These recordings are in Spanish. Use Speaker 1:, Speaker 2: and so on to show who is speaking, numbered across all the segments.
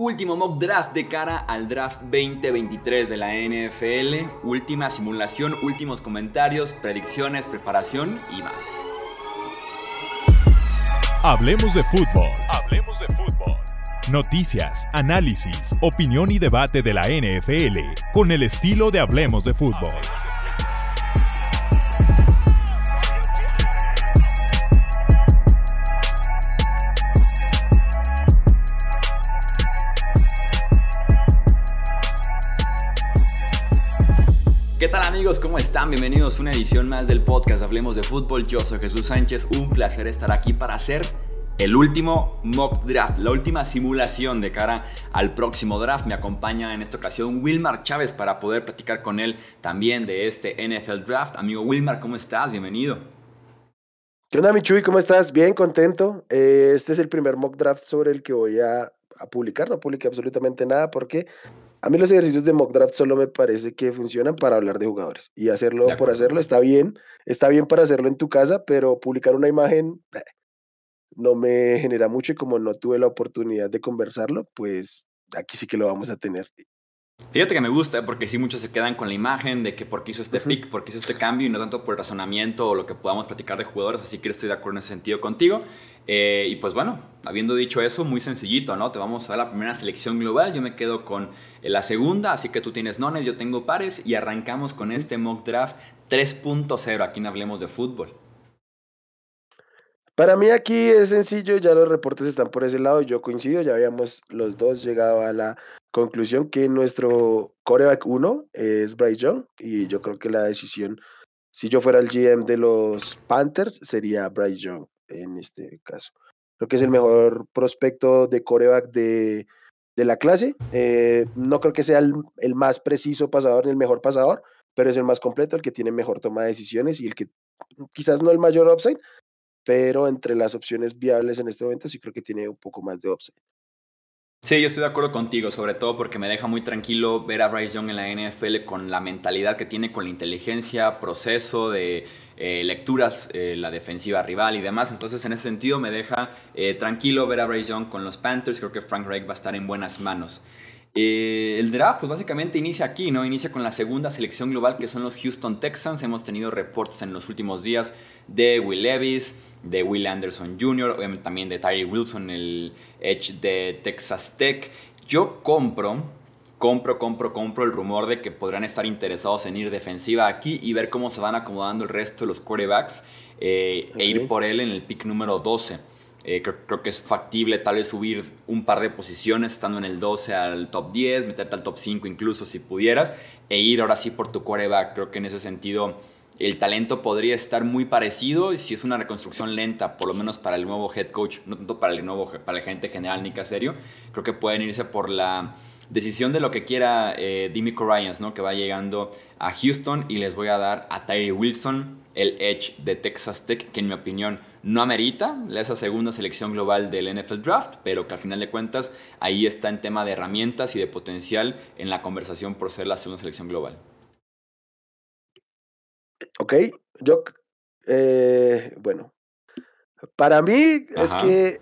Speaker 1: último mock draft de cara al draft 2023 de la NFL. Última simulación, últimos comentarios, predicciones, preparación y más.
Speaker 2: Hablemos de fútbol. Hablemos de fútbol. Noticias, análisis, opinión y debate de la NFL con el estilo de Hablemos de fútbol.
Speaker 1: Bienvenidos a una edición más del podcast Hablemos de Fútbol. Yo soy Jesús Sánchez. Un placer estar aquí para hacer el último mock draft, la última simulación de cara al próximo draft. Me acompaña en esta ocasión Wilmar Chávez para poder platicar con él también de este NFL Draft. Amigo Wilmar, ¿cómo estás? Bienvenido.
Speaker 3: ¿Qué onda, Michuy? ¿Cómo estás? Bien, contento. Eh, este es el primer mock draft sobre el que voy a, a publicar. No publiqué absolutamente nada porque a mí los ejercicios de mock draft solo me parece que funcionan para hablar de jugadores y hacerlo por hacerlo está bien, está bien para hacerlo en tu casa, pero publicar una imagen eh, no me genera mucho y como no tuve la oportunidad de conversarlo, pues aquí sí que lo vamos a tener.
Speaker 1: Fíjate que me gusta porque sí muchos se quedan con la imagen de que por qué hizo este pick, por qué hizo este cambio y no tanto por el razonamiento o lo que podamos platicar de jugadores, así que estoy de acuerdo en ese sentido contigo. Eh, y pues bueno, habiendo dicho eso, muy sencillito, ¿no? Te vamos a dar la primera selección global, yo me quedo con eh, la segunda, así que tú tienes nones, yo tengo pares y arrancamos con este mock draft 3.0, aquí no hablemos de fútbol.
Speaker 3: Para mí aquí es sencillo, ya los reportes están por ese lado, yo coincido, ya habíamos los dos llegado a la conclusión que nuestro coreback 1 es Bryce Young y yo creo que la decisión, si yo fuera el GM de los Panthers, sería Bryce Young en este caso. Creo que es el mejor prospecto de coreback de, de la clase. Eh, no creo que sea el, el, más preciso pasador ni el mejor pasador, pero es el más completo, el que tiene mejor toma de decisiones y el que quizás no el mayor upside, pero entre las opciones viables en este momento sí creo que tiene un poco más de upside.
Speaker 1: Sí, yo estoy de acuerdo contigo, sobre todo porque me deja muy tranquilo ver a Bryce Young en la NFL con la mentalidad que tiene, con la inteligencia, proceso de eh, lecturas, eh, la defensiva rival y demás. Entonces, en ese sentido, me deja eh, tranquilo ver a Bryce Young con los Panthers. Creo que Frank Reich va a estar en buenas manos. El draft, pues básicamente inicia aquí, ¿no? Inicia con la segunda selección global que son los Houston Texans. Hemos tenido reportes en los últimos días de Will Levis, de Will Anderson Jr., obviamente también de Tyree Wilson, el Edge de Texas Tech. Yo compro, compro, compro, compro el rumor de que podrán estar interesados en ir defensiva aquí y ver cómo se van acomodando el resto de los quarterbacks eh, e ir por él en el pick número 12. Eh, creo, creo, que es factible tal vez subir un par de posiciones estando en el 12 al top 10, meterte al top 5 incluso si pudieras, e ir ahora sí por tu quarterback. Creo que en ese sentido el talento podría estar muy parecido y si es una reconstrucción lenta, por lo menos para el nuevo head coach, no tanto para el nuevo para el gerente general ni Caserio, creo que pueden irse por la decisión de lo que quiera eh, Dimico Ryans, ¿no? que va llegando a Houston y les voy a dar a Tyree Wilson, el edge de Texas Tech, que en mi opinión no amerita esa segunda selección global del NFL Draft, pero que al final de cuentas ahí está en tema de herramientas y de potencial en la conversación por ser la segunda selección global.
Speaker 3: Ok, yo, eh, bueno, para mí es que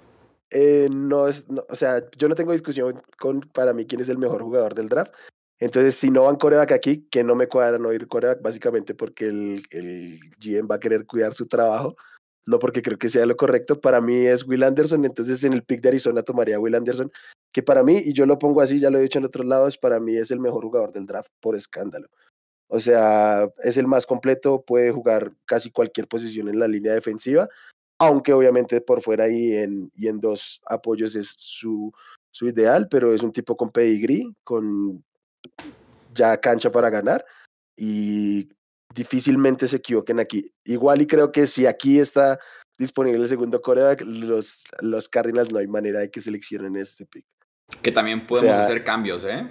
Speaker 3: eh, no es, no, o sea, yo no tengo discusión con para mí quién es el mejor jugador del draft. Entonces, si no van coreback aquí, que no me cuadra no ir coreback, básicamente porque el, el GM va a querer cuidar su trabajo, no porque creo que sea lo correcto. Para mí es Will Anderson, entonces en el pick de Arizona tomaría Will Anderson, que para mí, y yo lo pongo así, ya lo he dicho en otros lados, para mí es el mejor jugador del draft por escándalo. O sea, es el más completo, puede jugar casi cualquier posición en la línea defensiva, aunque obviamente por fuera y en, y en dos apoyos es su, su ideal, pero es un tipo con pedigree, con ya cancha para ganar y difícilmente se equivoquen aquí. Igual y creo que si aquí está disponible el segundo coreback, los, los Cardinals no hay manera de que seleccionen este pick.
Speaker 1: Que también podemos o sea, hacer cambios, ¿eh?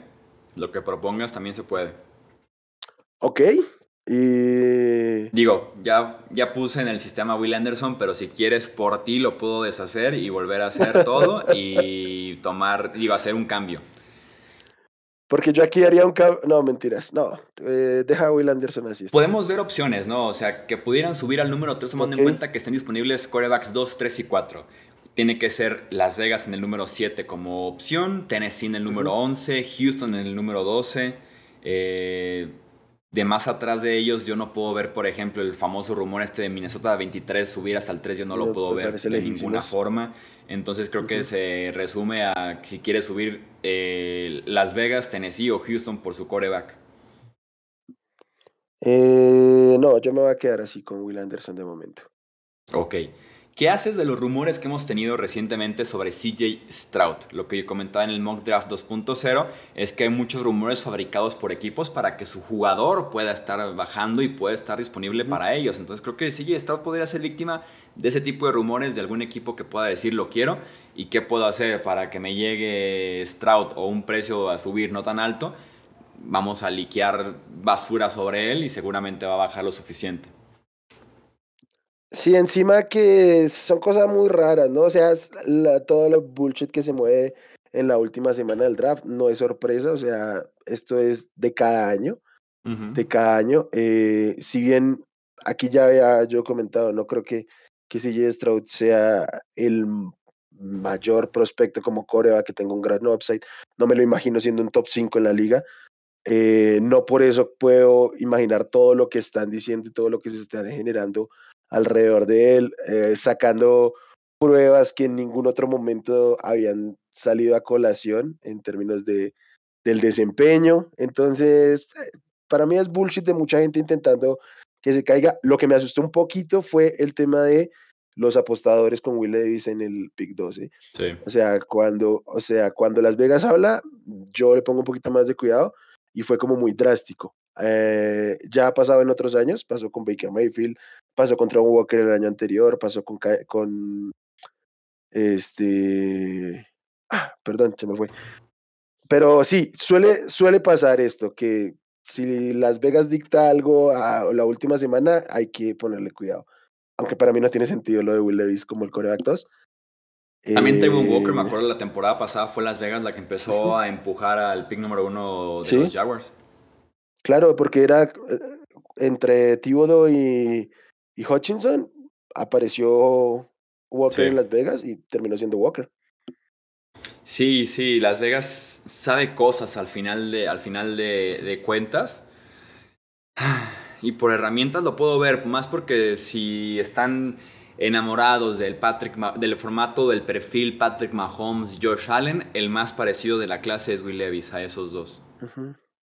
Speaker 1: Lo que propongas también se puede.
Speaker 3: Ok. Y...
Speaker 1: Digo, ya, ya puse en el sistema Will Anderson, pero si quieres por ti lo puedo deshacer y volver a hacer todo y tomar, digo, hacer un cambio.
Speaker 3: Porque yo aquí haría un. No, mentiras. No, eh, deja a Will Anderson así.
Speaker 1: Podemos ver opciones, ¿no? O sea, que pudieran subir al número 3 tomando okay. en cuenta que estén disponibles corebacks 2, 3 y 4. tiene que ser Las Vegas en el número 7 como opción, Tennessee en el número 11, Houston en el número 12. Eh, de más atrás de ellos, yo no puedo ver, por ejemplo, el famoso rumor este de Minnesota 23 subir hasta el 3, yo no, lo puedo ver de ninguna forma. Entonces creo que se resume a si quiere subir eh, Las Vegas, Tennessee o Houston por su coreback.
Speaker 3: Eh, no, yo me voy a quedar así con Will Anderson de momento.
Speaker 1: Ok. ¿Qué haces de los rumores que hemos tenido recientemente sobre CJ Stroud? Lo que yo comentaba en el Mock Draft 2.0 es que hay muchos rumores fabricados por equipos para que su jugador pueda estar bajando y pueda estar disponible para ellos. Entonces creo que CJ Stroud podría ser víctima de ese tipo de rumores de algún equipo que pueda decir lo quiero y qué puedo hacer para que me llegue Stroud o un precio a subir no tan alto. Vamos a liquear basura sobre él y seguramente va a bajar lo suficiente.
Speaker 3: Sí, encima que son cosas muy raras, ¿no? O sea, la, todo el bullshit que se mueve en la última semana del draft no es sorpresa, o sea, esto es de cada año, de cada año. Eh, si bien aquí ya había yo comentado, no creo que, que CJ Stroud sea el mayor prospecto como Corea que tenga un gran upside, no me lo imagino siendo un top 5 en la liga. Eh, no por eso puedo imaginar todo lo que están diciendo y todo lo que se están generando alrededor de él, eh, sacando pruebas que en ningún otro momento habían salido a colación en términos de, del desempeño. Entonces, eh, para mí es bullshit de mucha gente intentando que se caiga. Lo que me asustó un poquito fue el tema de los apostadores con Will Davis en el pick 12. O sea, cuando, o sea, cuando Las Vegas habla, yo le pongo un poquito más de cuidado y fue como muy drástico. Eh, ya ha pasado en otros años, pasó con Baker Mayfield, pasó contra un Walker el año anterior, pasó con, con este, ah, perdón, se me fue. Pero sí, suele, suele pasar esto, que si Las Vegas dicta algo a la última semana, hay que ponerle cuidado. Aunque para mí no tiene sentido lo de Will Levis como el coreback 2.
Speaker 1: También eh, Walker, me acuerdo la temporada pasada fue Las Vegas la que empezó a empujar al pick número uno de los Jaguars.
Speaker 3: Claro, porque era eh, entre Thibodeau y, y Hutchinson, apareció Walker en Las Vegas y terminó siendo Walker.
Speaker 1: Sí, sí, Las Vegas sabe cosas al final de, al final de, cuentas. Y por herramientas lo puedo ver, más porque si están enamorados del, Patrick, del formato del perfil Patrick Mahomes, Josh Allen, el más parecido de la clase es Will Levis a esos dos.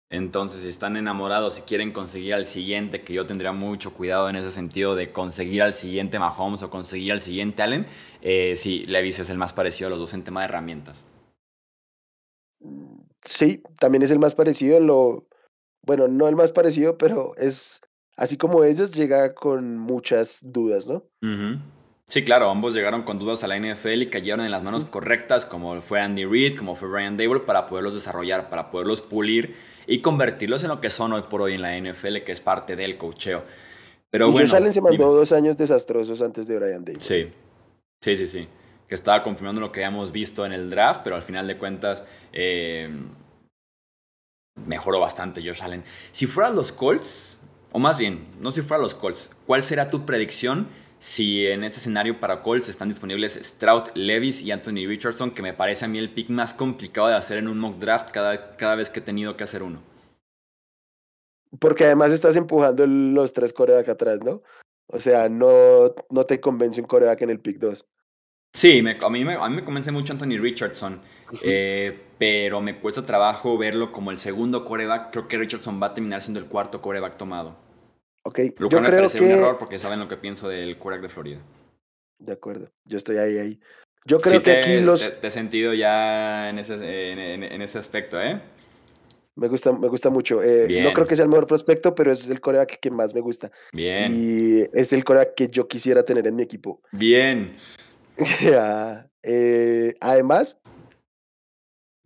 Speaker 1: Entonces, si están enamorados y quieren conseguir al siguiente, que yo tendría mucho cuidado en ese sentido de conseguir al siguiente Mahomes o conseguir al siguiente Allen, eh, sí, Levis es el más parecido a los dos en tema de herramientas.
Speaker 3: Sí, también es el más parecido en lo, bueno, no el más parecido, pero es así como ellos llega con muchas dudas, ¿no?
Speaker 1: Sí, claro, ambos llegaron con dudas a la NFL y cayeron en las manos correctas, como fue Andy Reid, como fue Ryan Dable, para poderlos desarrollar, para poderlos pulir y convertirlos en lo que son hoy por hoy en la NFL, que es parte del cocheo.
Speaker 3: Pero y bueno, Allen se mandó dos años desastrosos antes de Brian Davis.
Speaker 1: Sí, sí, sí, sí. Que estaba confirmando lo que habíamos visto en el draft, pero al final de cuentas eh, mejoró bastante Josh Allen. Si fueran los Colts, o más bien, no si fueran los Colts, ¿cuál será tu predicción si en este escenario para Colts están disponibles Stroud, Levis y Anthony Richardson, que me parece a mí el pick más complicado de hacer en un mock draft cada, cada vez que he tenido que hacer uno.
Speaker 3: Porque además estás empujando los tres coreback atrás, ¿no? O sea, no, no te convence un coreback en el pick 2.
Speaker 1: Sí, a, mí me, a mí me convence mucho Anthony Richardson, eh, pero me cuesta trabajo verlo como el segundo coreback. Creo que Richardson va a terminar siendo el cuarto coreback tomado.
Speaker 3: Ok,
Speaker 1: lo yo me parece un error porque saben lo que pienso del quarterback de Florida.
Speaker 3: De acuerdo, yo estoy ahí, ahí. Yo creo que aquí los...
Speaker 1: Te, he sentido ya en ese, en, ese aspecto, ¿eh?
Speaker 3: Me gusta, me gusta mucho. Eh, no creo que sea el mejor prospecto, pero es el coreback que más me gusta.
Speaker 1: Bien.
Speaker 3: Y es el coreback que yo quisiera tener en mi equipo.
Speaker 1: Bien.
Speaker 3: eh, además,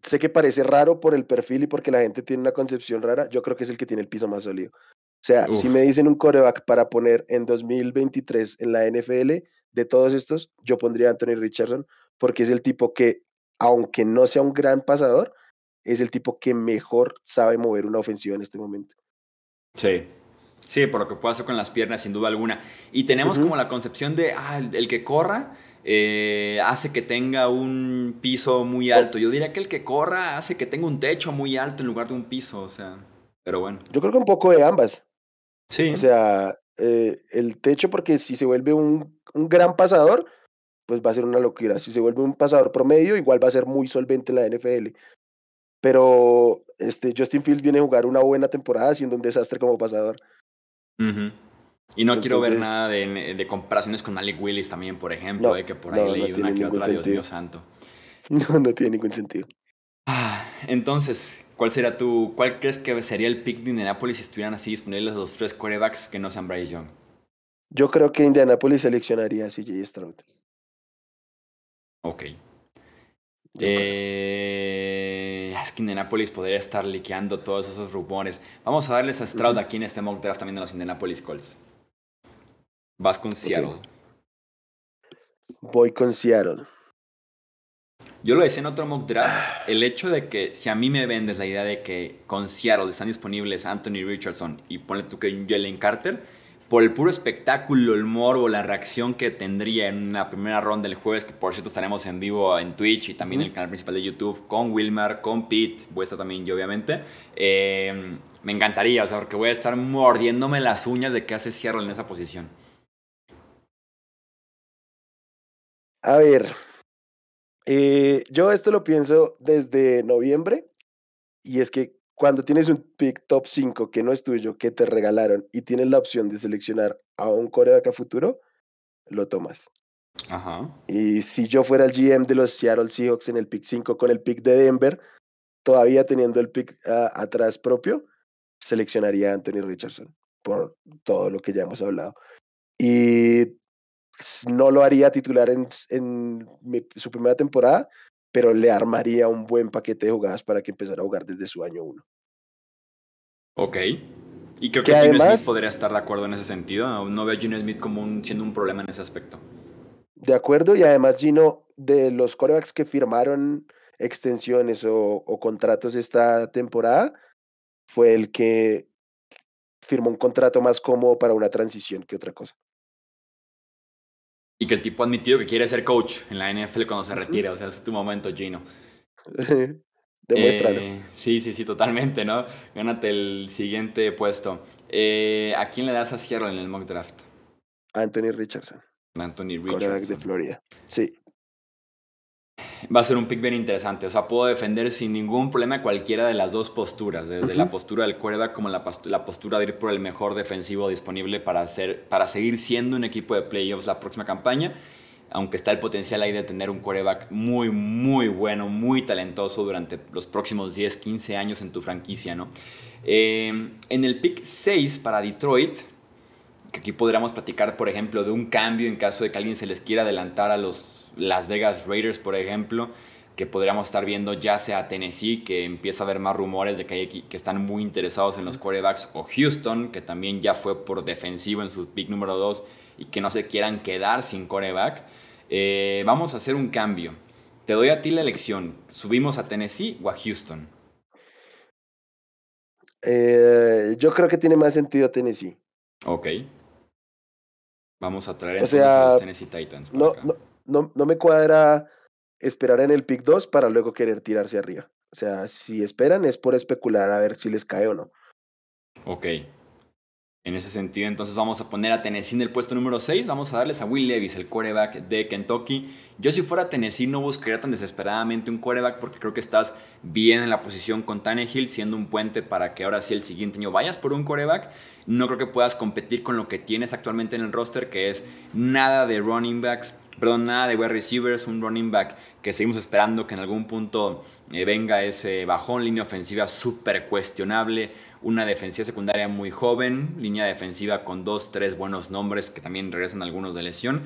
Speaker 3: sé que parece raro por el perfil y porque la gente tiene una concepción rara. Yo creo que es el que tiene el piso más sólido. O sea, si me dicen un coreback para poner en 2023 en la NFL, de todos estos, yo pondría a Anthony Richardson, porque es el tipo que, aunque no sea un gran pasador, es el tipo que mejor sabe mover una ofensiva en este momento.
Speaker 1: Sí, sí, por lo que puede hacer con las piernas, sin duda alguna. Y tenemos como la concepción de, ah, el, que corra, eh, hace que tenga un piso muy alto. Yo diría que el que corra hace que tenga un techo muy alto en lugar de un piso, o sea, pero bueno.
Speaker 3: Yo creo que un poco de ambas.
Speaker 1: Sí.
Speaker 3: O sea, eh, el techo, porque si se vuelve un, un gran pasador, pues va a ser una locura. Si se vuelve un pasador promedio, igual va a ser muy solvente en la NFL. Pero este, Justin Fields viene a jugar una buena temporada siendo un desastre como pasador.
Speaker 1: Y no quiero ver nada de, de, comparaciones con Malik Willis también, por ejemplo, eh, que por ahí leí una que otra, Dios mío santo.
Speaker 3: No, no tiene ningún sentido.
Speaker 1: Ah, entonces, ¿cuál será tu, cuál crees que sería el pick de Indianapolis si estuvieran así disponibles los tres quarterbacks que no sean Bryce Young?
Speaker 3: Yo creo que Indianapolis seleccionaría a CJ Stroud.
Speaker 1: Ok. Eh, es que Indianapolis podría estar liqueando todos esos rumores. Vamos a darles a Stroud aquí en este mock draft también de los Indianapolis Colts. Vas con Seattle.
Speaker 3: Voy con Seattle.
Speaker 1: Yo lo decía en otro mock draft, el hecho de que si a mí me vendes la idea de que con Seattle están disponibles Anthony Richardson y ponle tú que Jalen Carter, por el puro espectáculo, el morbo, la reacción que tendría en una primera ronda del jueves, que por cierto estaremos en vivo en Twitch y también en el canal principal de YouTube con Wilmar, con Pete, voy a estar también yo obviamente, eh, me encantaría, o sea, porque voy a estar mordiéndome las uñas de qué hace Seattle en esa posición.
Speaker 3: A ver, eh, yo esto lo pienso desde noviembre y es que cuando tienes un pick top 5 que no es tuyo, que te regalaron y tienes la opción de seleccionar a un coreback a futuro, lo tomas.
Speaker 1: Ajá.
Speaker 3: Y si yo fuera el GM de los Seattle Seahawks en el pick 5 con el pick de Denver, todavía teniendo el pick uh, atrás propio, seleccionaría a Anthony Richardson por todo lo que ya hemos hablado. Y no lo haría titular en, en mi, su primera temporada, pero le armaría un buen paquete de jugadas para que empezara a jugar desde su año uno.
Speaker 1: Ok. Y creo que, que Gino Smith podría estar de acuerdo en ese sentido. No, no veo a Gino Smith como un, siendo un problema en ese aspecto.
Speaker 3: De acuerdo, y además Gino, de los corebacks que firmaron extensiones o, o contratos esta temporada, fue el que firmó un contrato más cómodo para una transición que otra cosa.
Speaker 1: Y que el tipo ha admitido que quiere ser coach en la NFL cuando se retire. O sea, es tu momento, Gino.
Speaker 3: Demuéstralo.
Speaker 1: Eh, sí, sí, sí, totalmente, ¿no? Gánate el siguiente puesto. Eh, ¿A quién le das a Seattle en el mock draft?
Speaker 3: Anthony Richardson.
Speaker 1: Anthony Richardson.
Speaker 3: de Florida. Sí.
Speaker 1: Va a ser un pick bien interesante. O sea, puedo defender sin ningún problema cualquiera de las dos posturas. Desde uh -huh. la postura del quarterback como la, la, postura de ir por el mejor defensivo disponible para, hacer, para seguir siendo un equipo de playoffs la próxima campaña. Aunque está el potencial ahí de tener un quarterback muy, muy bueno, muy talentoso durante los próximos 10, 15 años en tu franquicia, ¿no? Eh, en el pick 6 para Detroit, que aquí podríamos platicar, por ejemplo, de un cambio en caso de que alguien se les quiera adelantar a los las Vegas Raiders, por ejemplo, que podríamos estar viendo ya sea Tennessee, que empieza a haber más rumores de que, hay, que están muy interesados en los quarterbacks, o Houston, que también ya fue por defensivo en su pick número 2 y que no se quieran quedar sin quarterback. Eh, vamos a hacer un cambio. Te doy a ti la elección. ¿Subimos a Tennessee o a Houston?
Speaker 3: Eh, yo creo que tiene más sentido Tennessee.
Speaker 1: Ok. Vamos a traer entonces o sea, a los Tennessee Titans.
Speaker 3: No, no, no, no, me cuadra esperar en el pick 2 para luego querer tirarse arriba. O sea, si esperan es por especular a ver si les cae o no.
Speaker 1: Ok. En ese sentido, entonces vamos a poner a Tennessee en el puesto número 6. Vamos a darles a Will Levis, el quarterback de Kentucky. Yo si fuera Tennessee no buscaría tan desesperadamente un quarterback porque creo que estás bien en la posición con Tannehill, siendo un puente para que ahora sí el siguiente año vayas por un quarterback. No creo que puedas competir con lo que tienes actualmente en el roster, que es nada de running backs perdón, nada de wide receivers, un running back que seguimos esperando que en algún punto eh, venga ese bajón, línea ofensiva súper cuestionable, una defensiva secundaria muy joven, línea defensiva con dos, tres buenos nombres que también regresan algunos de lesión.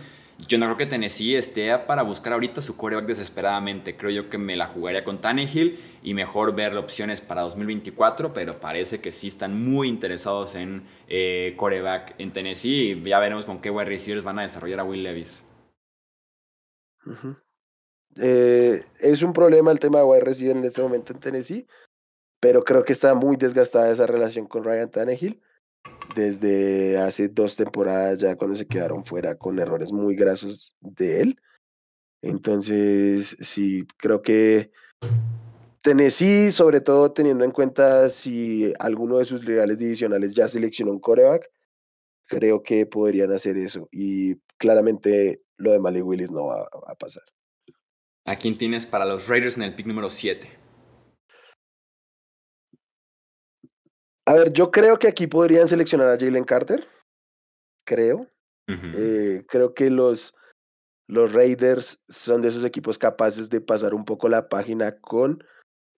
Speaker 1: Yo no creo que Tennessee esté para buscar ahorita su coreback desesperadamente. Creo yo que me la jugaría con Tannehill y mejor ver opciones para 2024, pero parece que sí están muy interesados en eh, coreback en Tennessee y ya veremos con qué wide receivers van a desarrollar a Will Levis.
Speaker 3: Eh, es un problema el tema de wide receiver en este momento en Tennessee, pero creo que está muy desgastada esa relación con Ryan Tannehill desde hace dos temporadas ya cuando se quedaron fuera con errores muy grasos de él. Entonces, sí, creo que Tennessee, sobre todo teniendo en cuenta si alguno de sus rivales divisionales ya seleccionó un coreback, creo que podrían hacer eso. Y claramente lo de Malik Willis no va a pasar.
Speaker 1: ¿A quién tienes para los Raiders en el pick número 7?
Speaker 3: A ver, yo creo que aquí podrían seleccionar a Jalen Carter. Creo. Eh, creo que los, los Raiders son de esos equipos capaces de pasar un poco la página con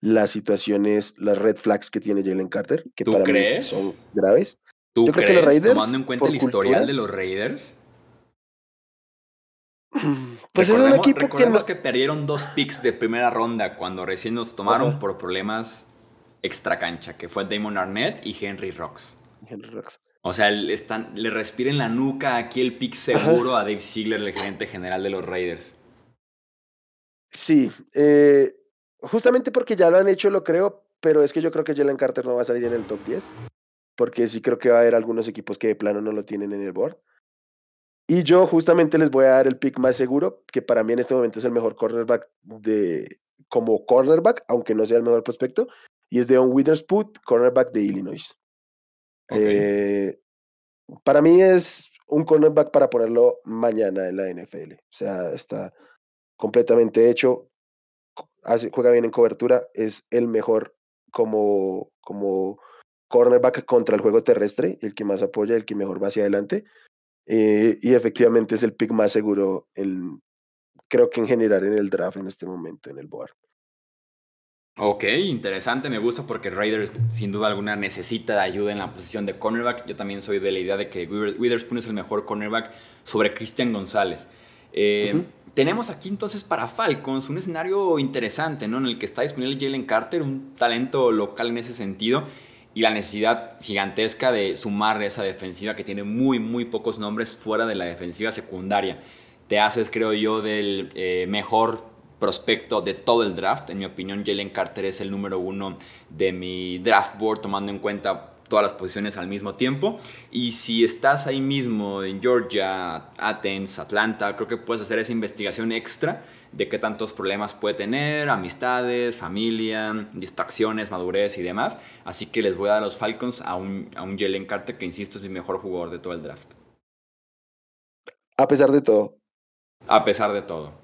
Speaker 3: las situaciones, las red flags que tiene Jalen Carter, que para mí son graves.
Speaker 1: ¿Tú crees, que los Raiders, tomando en cuenta el historial de los Raiders?
Speaker 3: Pues es un equipo
Speaker 1: que no... que perdieron dos picks de primera ronda cuando recién nos tomaron por problemas extra cancha, que fue Damon Arnett y Henry Rocks.
Speaker 3: Henry Rocks.
Speaker 1: O sea, le, están, le respira en la nuca aquí el pick seguro a Dave Ziegler, el gerente general de los Raiders.
Speaker 3: Sí, eh, justamente porque ya lo han hecho, lo creo, pero es que yo creo que Jalen Carter no va a salir en el top 10, porque sí creo que va a haber algunos equipos que de plano no lo tienen en el board. Y yo justamente les voy a dar el pick más seguro, que para mí en este momento es el mejor cornerback de, como cornerback, aunque no sea el mejor prospecto, y es Deon Witherspoon, cornerback de Illinois. Eh, para mí es un cornerback para ponerlo mañana en la NFL. O sea, está completamente hecho, hace, juega bien en cobertura, es el mejor como, como cornerback contra el juego terrestre, el que más apoya, el que mejor va hacia adelante. Eh, y efectivamente es el pick más seguro, creo que en general en el draft en este momento, en el board.
Speaker 1: Ok, interesante, me gusta porque Raiders sin duda alguna necesita de ayuda en la posición de cornerback. Yo también soy de la idea de que Witherspoon es el mejor cornerback sobre Cristian González. Eh, tenemos aquí entonces para Falcons un escenario interesante, ¿no? En el que está disponible Jalen Carter, un talento local en ese sentido, y la necesidad gigantesca de sumar esa defensiva que tiene muy, muy pocos nombres fuera de la defensiva secundaria. Te haces, creo yo, del eh, mejor prospecto de todo el draft. En mi opinión, Jalen Carter es el número uno de mi draft board, tomando en cuenta todas las posiciones al mismo tiempo. Y si estás ahí mismo en Georgia, Athens, Atlanta, creo que puedes hacer esa investigación extra de qué tantos problemas puede tener, amistades, familia, distracciones, madurez y demás. Así que les voy a dar a los Falcons a un, a un Jalen Carter que, insisto, es mi mejor jugador de todo el draft.
Speaker 3: A pesar de todo.
Speaker 1: A pesar de todo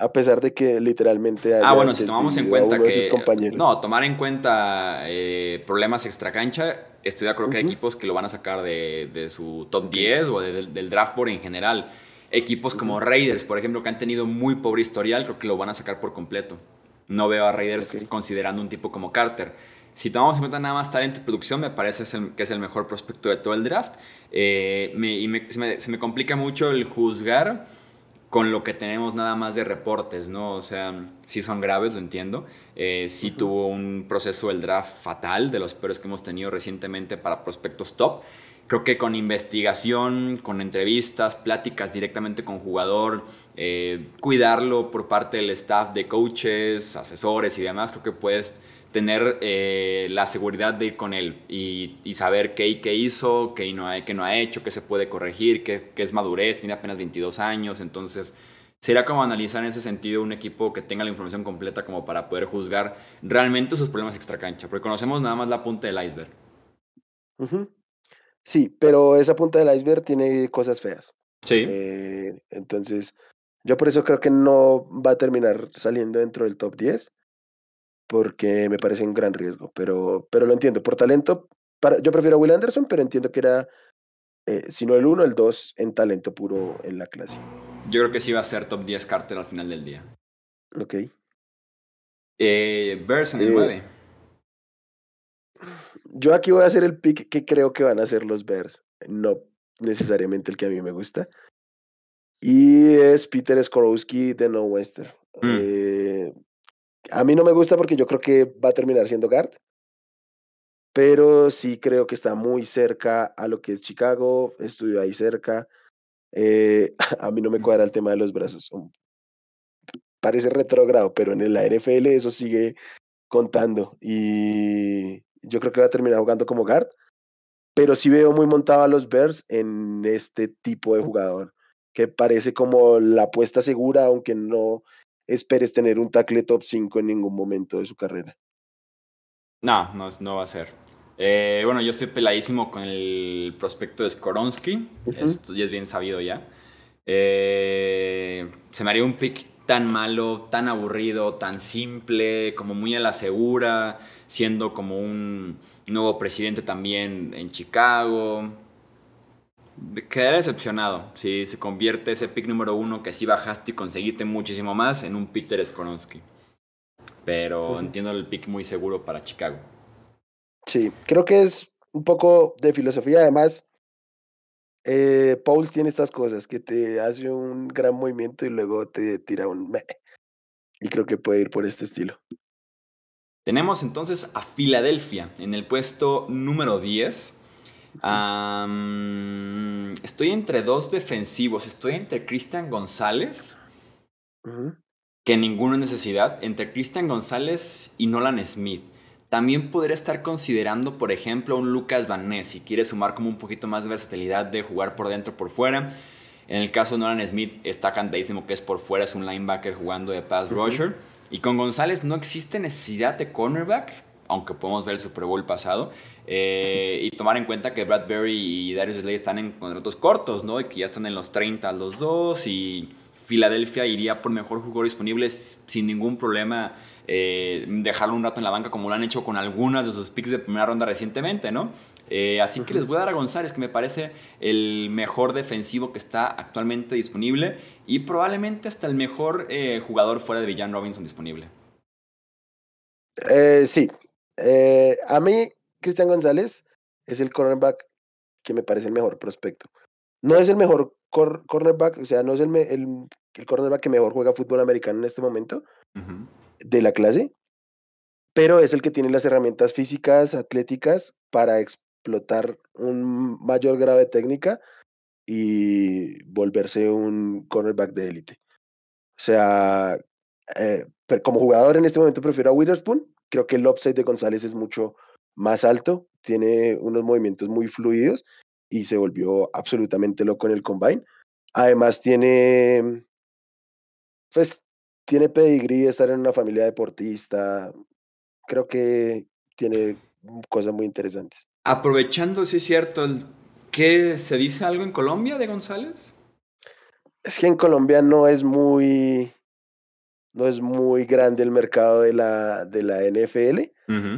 Speaker 3: a pesar de que literalmente
Speaker 1: Ah, bueno, si tomamos en cuenta que no, tomar en cuenta eh, problemas extracancha, estoy de acuerdo que hay equipos que lo van a sacar de, su top 10 o del draft board en general. Equipos como Raiders, por ejemplo, que han tenido muy pobre historial, creo que lo van a sacar por completo. No veo a Raiders considerando un tipo como Carter. Si tomamos en cuenta nada más talento y producción, me parece que es el mejor prospecto de todo el draft. Eh, y se me complica mucho el juzgar con lo que tenemos nada más de reportes, ¿no? O sea, sí son graves, lo entiendo. Eh, sí tuvo un proceso del draft fatal, de los peores que hemos tenido recientemente para prospectos top. Creo que con investigación, con entrevistas, pláticas directamente con jugador, eh, cuidarlo por parte del staff de coaches, asesores y demás, creo que puedes tener eh, la seguridad de ir con él y, saber qué, qué hizo, qué no, ha, qué no ha hecho, qué se puede corregir, qué, qué, es madurez, tiene apenas 22 años, entonces sería como analizar en ese sentido un equipo que tenga la información completa como para poder juzgar realmente sus problemas extracancha, porque conocemos nada más la punta del iceberg.
Speaker 3: Sí, pero esa punta del iceberg tiene cosas feas.
Speaker 1: Sí.
Speaker 3: Eh, entonces, yo por eso creo que no va a terminar saliendo dentro del top 10 porque me parece un gran riesgo, pero, pero lo entiendo. Por talento, para, yo prefiero a Will Anderson, pero entiendo que era, eh, si no el 1, el 2 en talento puro en la clase.
Speaker 1: Yo creo que sí va a ser top 10 Carter al final del día.
Speaker 3: Ok.
Speaker 1: Eh, Bears en el 9. Eh,
Speaker 3: yo aquí voy a hacer el pick que creo que van a hacer los Bears, no necesariamente el que a mí me gusta. Y es Peter Skorowski de No Western. Mm. Eh, a mí no me gusta porque yo creo que va a terminar siendo Gart. Pero sí creo que está muy cerca a lo que es Chicago. Estudió ahí cerca. Eh, a mí no me cuadra el tema de los brazos. Parece retrógrado, pero en la NFL eso sigue contando. Y yo creo que va a terminar jugando como guard. Pero sí veo muy montado a los Bears en este tipo de jugador que parece como la apuesta segura, aunque no esperes tener un tackle top 5 en ningún momento de su carrera.
Speaker 1: No, no, no va a ser. Eh, bueno, yo estoy peladísimo con el prospecto de Skoronsky. Esto ya es bien sabido ya. Eh, se me haría un pick tan malo, tan aburrido, tan simple, como muy a la segura, siendo como un nuevo presidente también en Chicago. Quedaré decepcionado si se convierte ese pick número uno que así bajaste y conseguiste muchísimo más en un Peter Skoronsky. Pero entiendo el pick muy seguro para Chicago.
Speaker 3: Sí, creo que es un poco de filosofía. Además, eh, Pauls tiene estas cosas que te hace un gran movimiento y luego te tira un meh. Y creo que puede ir por este estilo.
Speaker 1: Tenemos entonces a Filadelfia en el puesto número 10. Estoy entre dos defensivos. Estoy entre Cristian González, que ninguno es necesidad, entre Cristian González y Nolan Smith. También podría estar considerando, por ejemplo, un Lucas Van Ness, si quiere sumar como un poquito más de versatilidad de jugar por dentro por fuera. En el caso de Nolan Smith, está cantadísimo que es por fuera, es un linebacker jugando de pass rusher. Y con González no existe necesidad de cornerback, aunque podemos ver el Super Bowl pasado. Eh, y tomar en cuenta que Bradbury y Darius Slade están en contratos cortos, ¿no? Y que ya están en los 30 los dos. Y Filadelfia iría por mejor jugador disponible sin ningún problema eh, dejarlo un rato en la banca como lo han hecho con algunas de sus picks de primera ronda recientemente, ¿no? Eh, así que les voy a dar a González, que me parece el mejor defensivo que está actualmente disponible y probablemente hasta el mejor eh, jugador fuera de Villan Robinson disponible.
Speaker 3: sí, a mí Cristian González es el cornerback que me parece el mejor prospecto. No es el mejor cornerback, o sea, no es el, el, cornerback que mejor juega fútbol americano en este momento, de la clase, pero es el que tiene las herramientas físicas, atléticas para explotar un mayor grado de técnica y volverse un cornerback de élite. O sea, eh, como jugador en este momento prefiero a Witherspoon. Creo que el upside de González es mucho más alto, tiene unos movimientos muy fluidos y se volvió absolutamente loco en el combine. Además tiene, pues tiene pedigrí de estar en una familia deportista. Creo que tiene cosas muy interesantes.
Speaker 1: Aprovechando, sí es cierto, ¿qué se dice algo en Colombia de González?
Speaker 3: Es que en Colombia no es muy, no es muy grande el mercado de la, de la NFL,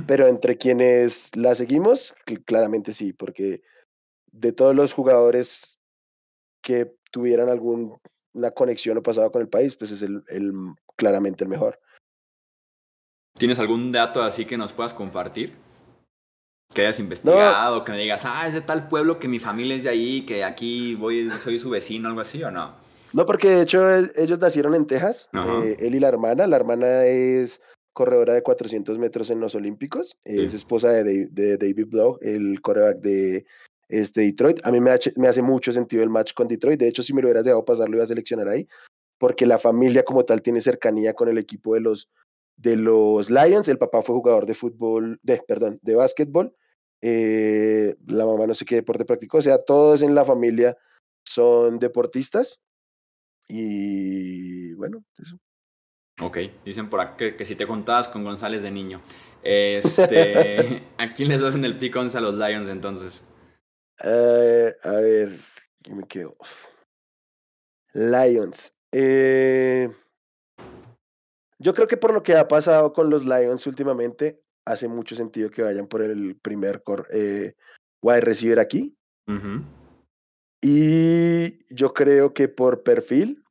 Speaker 3: pero entre quienes la seguimos, claramente sí, porque de todos los jugadores que tuvieran algún una conexión o pasado con el país, pues es el, el, claramente el mejor.
Speaker 1: ¿Tienes algún dato así que nos puedas compartir? Que hayas investigado, que me digas, ah, es de tal pueblo que mi familia es de ahí, que aquí voy, soy su vecino, algo así, ¿o no?
Speaker 3: No, porque de hecho ellos nacieron en Texas, eh, él y la hermana. La hermana es corredora de 400 metros en los Olímpicos, es esposa de, de David Blow, el coreback de este, Detroit. A mí me, me, hace mucho sentido el match con Detroit. De hecho, si me lo hubieras dejado pasar, lo iba a seleccionar ahí, porque la familia como tal tiene cercanía con el equipo de los, de los Lions. El papá fue jugador de fútbol, de, perdón, de básquetbol. Eh, la mamá no sé qué deporte practicó. O sea, todos en la familia son deportistas. Y bueno, eso.
Speaker 1: Ok, dicen por acá que, si te contabas con González de niño. Este, ¿A quién les hacen el pick a los Lions entonces?
Speaker 3: Eh, a ver, me quedo? Lions. Eh, yo creo que por lo que ha pasado con los Lions últimamente, hace mucho sentido que vayan por el primer eh, wide receiver aquí. Y yo creo que por perfil,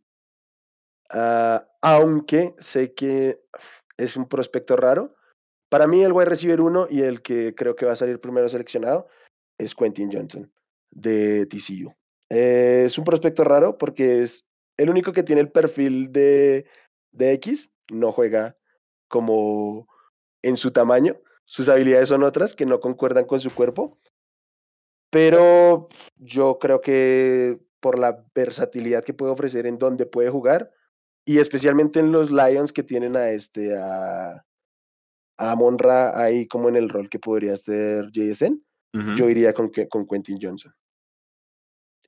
Speaker 3: uh, aunque sé que es un prospecto raro, para mí el wide receiver uno y el que creo que va a salir primero seleccionado es Quentin Johnson de TCU. Eh, es un prospecto raro porque es el único que tiene el perfil de, de X, no juega como en su tamaño. Sus habilidades son otras que no concuerdan con su cuerpo. Pero yo creo que por la versatilidad que puede ofrecer en donde puede jugar, y especialmente en los Lions que tienen a este, a, a Monra ahí como en el rol que podría ser JSN, yo iría con, con Quentin Johnson.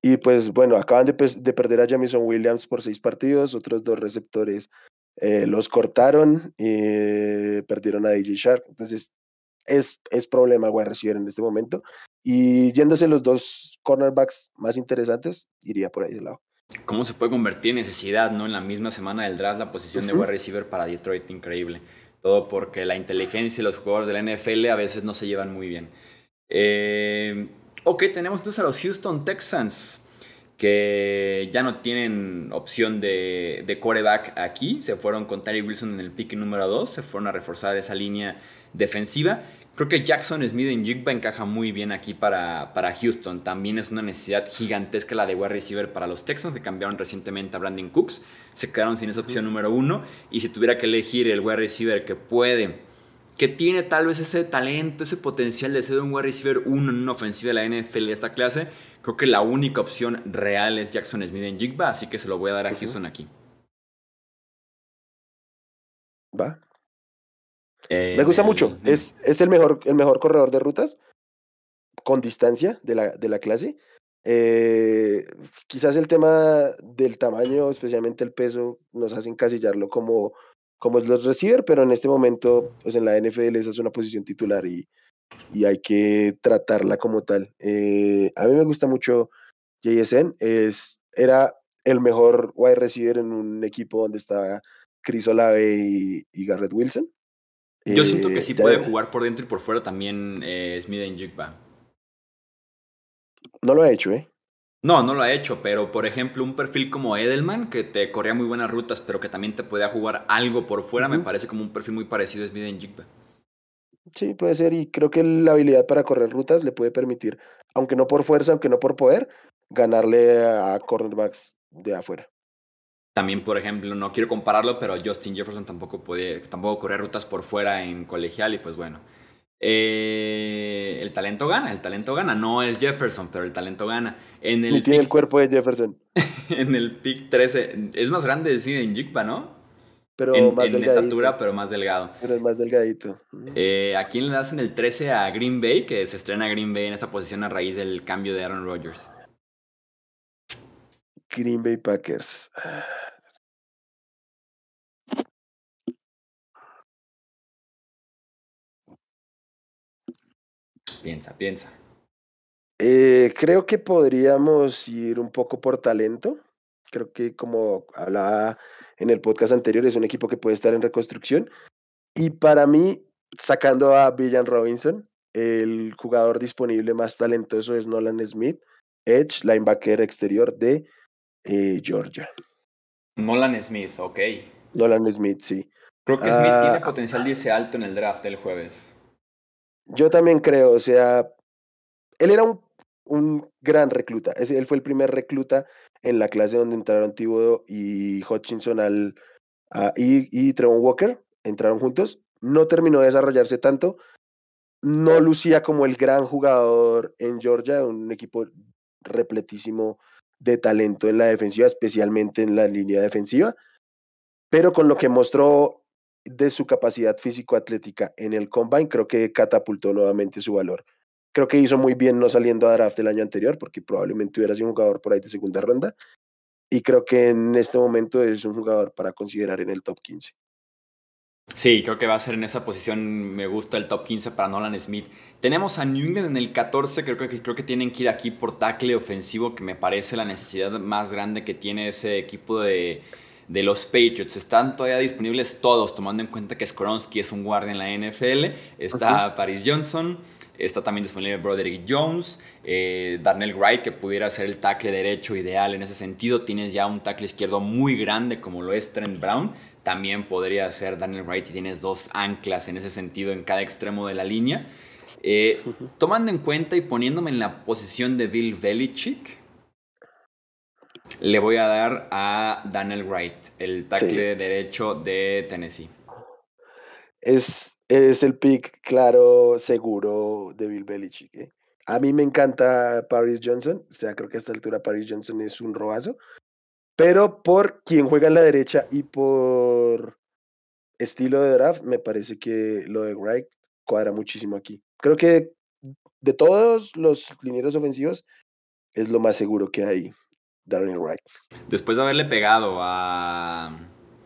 Speaker 3: Y pues bueno, acaban de, de perder a Jamison Williams por seis partidos, otros dos receptores eh, los cortaron y perdieron a DJ Shark. Entonces, es, es problema wide recibir en este momento. Y yéndose los dos cornerbacks más interesantes, iría por ahí de lado.
Speaker 1: ¿Cómo se puede convertir en necesidad, no? En la misma semana del draft, la posición de wide receiver para Detroit, increíble. Todo porque la inteligencia y los jugadores de la NFL a veces no se llevan muy bien. Eh, ok, tenemos entonces a los Houston Texans que ya no tienen opción de, de quarterback aquí. Se fueron con Terry Wilson en el pick número 2, se fueron a reforzar esa línea defensiva. Creo que Jackson Smith en Jigba encaja muy bien aquí para, para Houston. También es una necesidad gigantesca la de wide receiver para los Texans, que cambiaron recientemente a Brandon Cooks. Se quedaron sin esa opción número uno. Y si tuviera que elegir el wide receiver que puede, que tiene tal vez ese talento, ese potencial de ser un wide receiver uno en una ofensiva de la NFL de esta clase, creo que la única opción real es Jackson Smith en Jigba. Así que se lo voy a dar a Houston aquí.
Speaker 3: Va, me gusta mucho. Es, es el, mejor, el mejor corredor de rutas con distancia de la, de la clase. Eh, quizás el tema del tamaño, especialmente el peso, nos hace encasillarlo como, como es los receiver, pero en este momento, pues en la NFL esa es una posición titular y, y hay que tratarla como tal. Eh, a mí me gusta mucho JSN, es, era el mejor wide receiver en un equipo donde estaba Chris Olave y Garrett Wilson.
Speaker 1: Yo siento que sí eh, puede jugar por dentro y por fuera también eh, Smith en Jigba.
Speaker 3: No lo ha hecho, ¿eh?
Speaker 1: No, no lo ha hecho, pero por ejemplo, un perfil como Edelman, que te corría muy buenas rutas, pero que también te podía jugar algo por fuera, me parece como un perfil muy parecido a Smith en Jigba.
Speaker 3: Sí, puede ser, y creo que la habilidad para correr rutas le puede permitir, aunque no por fuerza, aunque no por poder, ganarle a cornerbacks de afuera.
Speaker 1: También, por ejemplo, no quiero compararlo, pero Justin Jefferson tampoco puede, tampoco correr rutas por fuera en colegial y pues bueno. Eh, el talento gana, el talento gana. No es Jefferson, pero el talento gana.
Speaker 3: En el tiene el cuerpo de Jefferson.
Speaker 1: en el pick 13, es más grande es en Jigba, ¿no?
Speaker 3: Pero
Speaker 1: en,
Speaker 3: más
Speaker 1: en estatura, pero más delgado.
Speaker 3: Pero es más delgadito.
Speaker 1: Eh, ¿A quién le das en el 13 a Green Bay? Que se estrena Green Bay en esta posición a raíz del cambio de Aaron Rodgers.
Speaker 3: Green Bay Packers.
Speaker 1: Piensa, piensa.
Speaker 3: Eh, creo que podríamos ir un poco por talento. Creo que como hablaba en el podcast anterior, es un equipo que puede estar en reconstrucción. Y para mí, sacando a Villan Robinson, el jugador disponible más talentoso es Nolan Smith, Edge, linebacker exterior de eh, Georgia.
Speaker 1: Nolan Smith, ok.
Speaker 3: Nolan Smith, sí.
Speaker 1: Creo que Smith tiene ah, potencial de irse alto en el draft del jueves.
Speaker 3: Yo también creo, o sea, él era un, un gran recluta. él fue el primer recluta en la clase donde entraron Thibodeau y Hutchinson al, y, y Trevon Walker, entraron juntos. No terminó de desarrollarse tanto. No lucía como el gran jugador en Georgia, un equipo repletísimo de talento en la defensiva, especialmente en la línea defensiva, pero con lo que mostró de su capacidad físico-atlética en el combine, creo que catapultó nuevamente su valor. Creo que hizo muy bien no saliendo a draft el año anterior, porque probablemente hubiera sido un jugador por ahí de segunda ronda. Y creo que en este momento es un jugador para considerar en el top 15.
Speaker 1: Sí, creo que va a ser en esa posición. Me gusta el top 15 para Nolan Smith. Tenemos a New en el 14. Creo que, creo que tienen que ir aquí por tackle ofensivo, que me parece la necesidad más grande que tiene ese equipo de, de los Patriots. Están todavía disponibles todos, tomando en cuenta que Skoronsky es un guardia en la NFL. Está Paris Johnson. Está también disponible Broderick Jones, eh, Darnell Wright, que pudiera ser el tackle derecho ideal en ese sentido. Tienes ya un tackle izquierdo muy grande como lo es Trent Brown también podría ser Daniel Wright y tienes dos anclas en ese sentido en cada extremo de la línea. Eh, tomando en cuenta y poniéndome en la posición de Bill Belichick, le voy a dar a Daniel Wright, el tackle derecho de Tennessee.
Speaker 3: Es, es el pick claro, seguro de Bill Belichick. ¿eh? A mí me encanta Paris Johnson, o sea, creo que a esta altura Paris Johnson es un robazo. Pero por quien juega en la derecha y por estilo de draft, me parece que lo de Wright cuadra muchísimo aquí. Creo que de todos los linieros ofensivos, es lo más seguro que hay Darren Wright.
Speaker 1: Después de haberle pegado a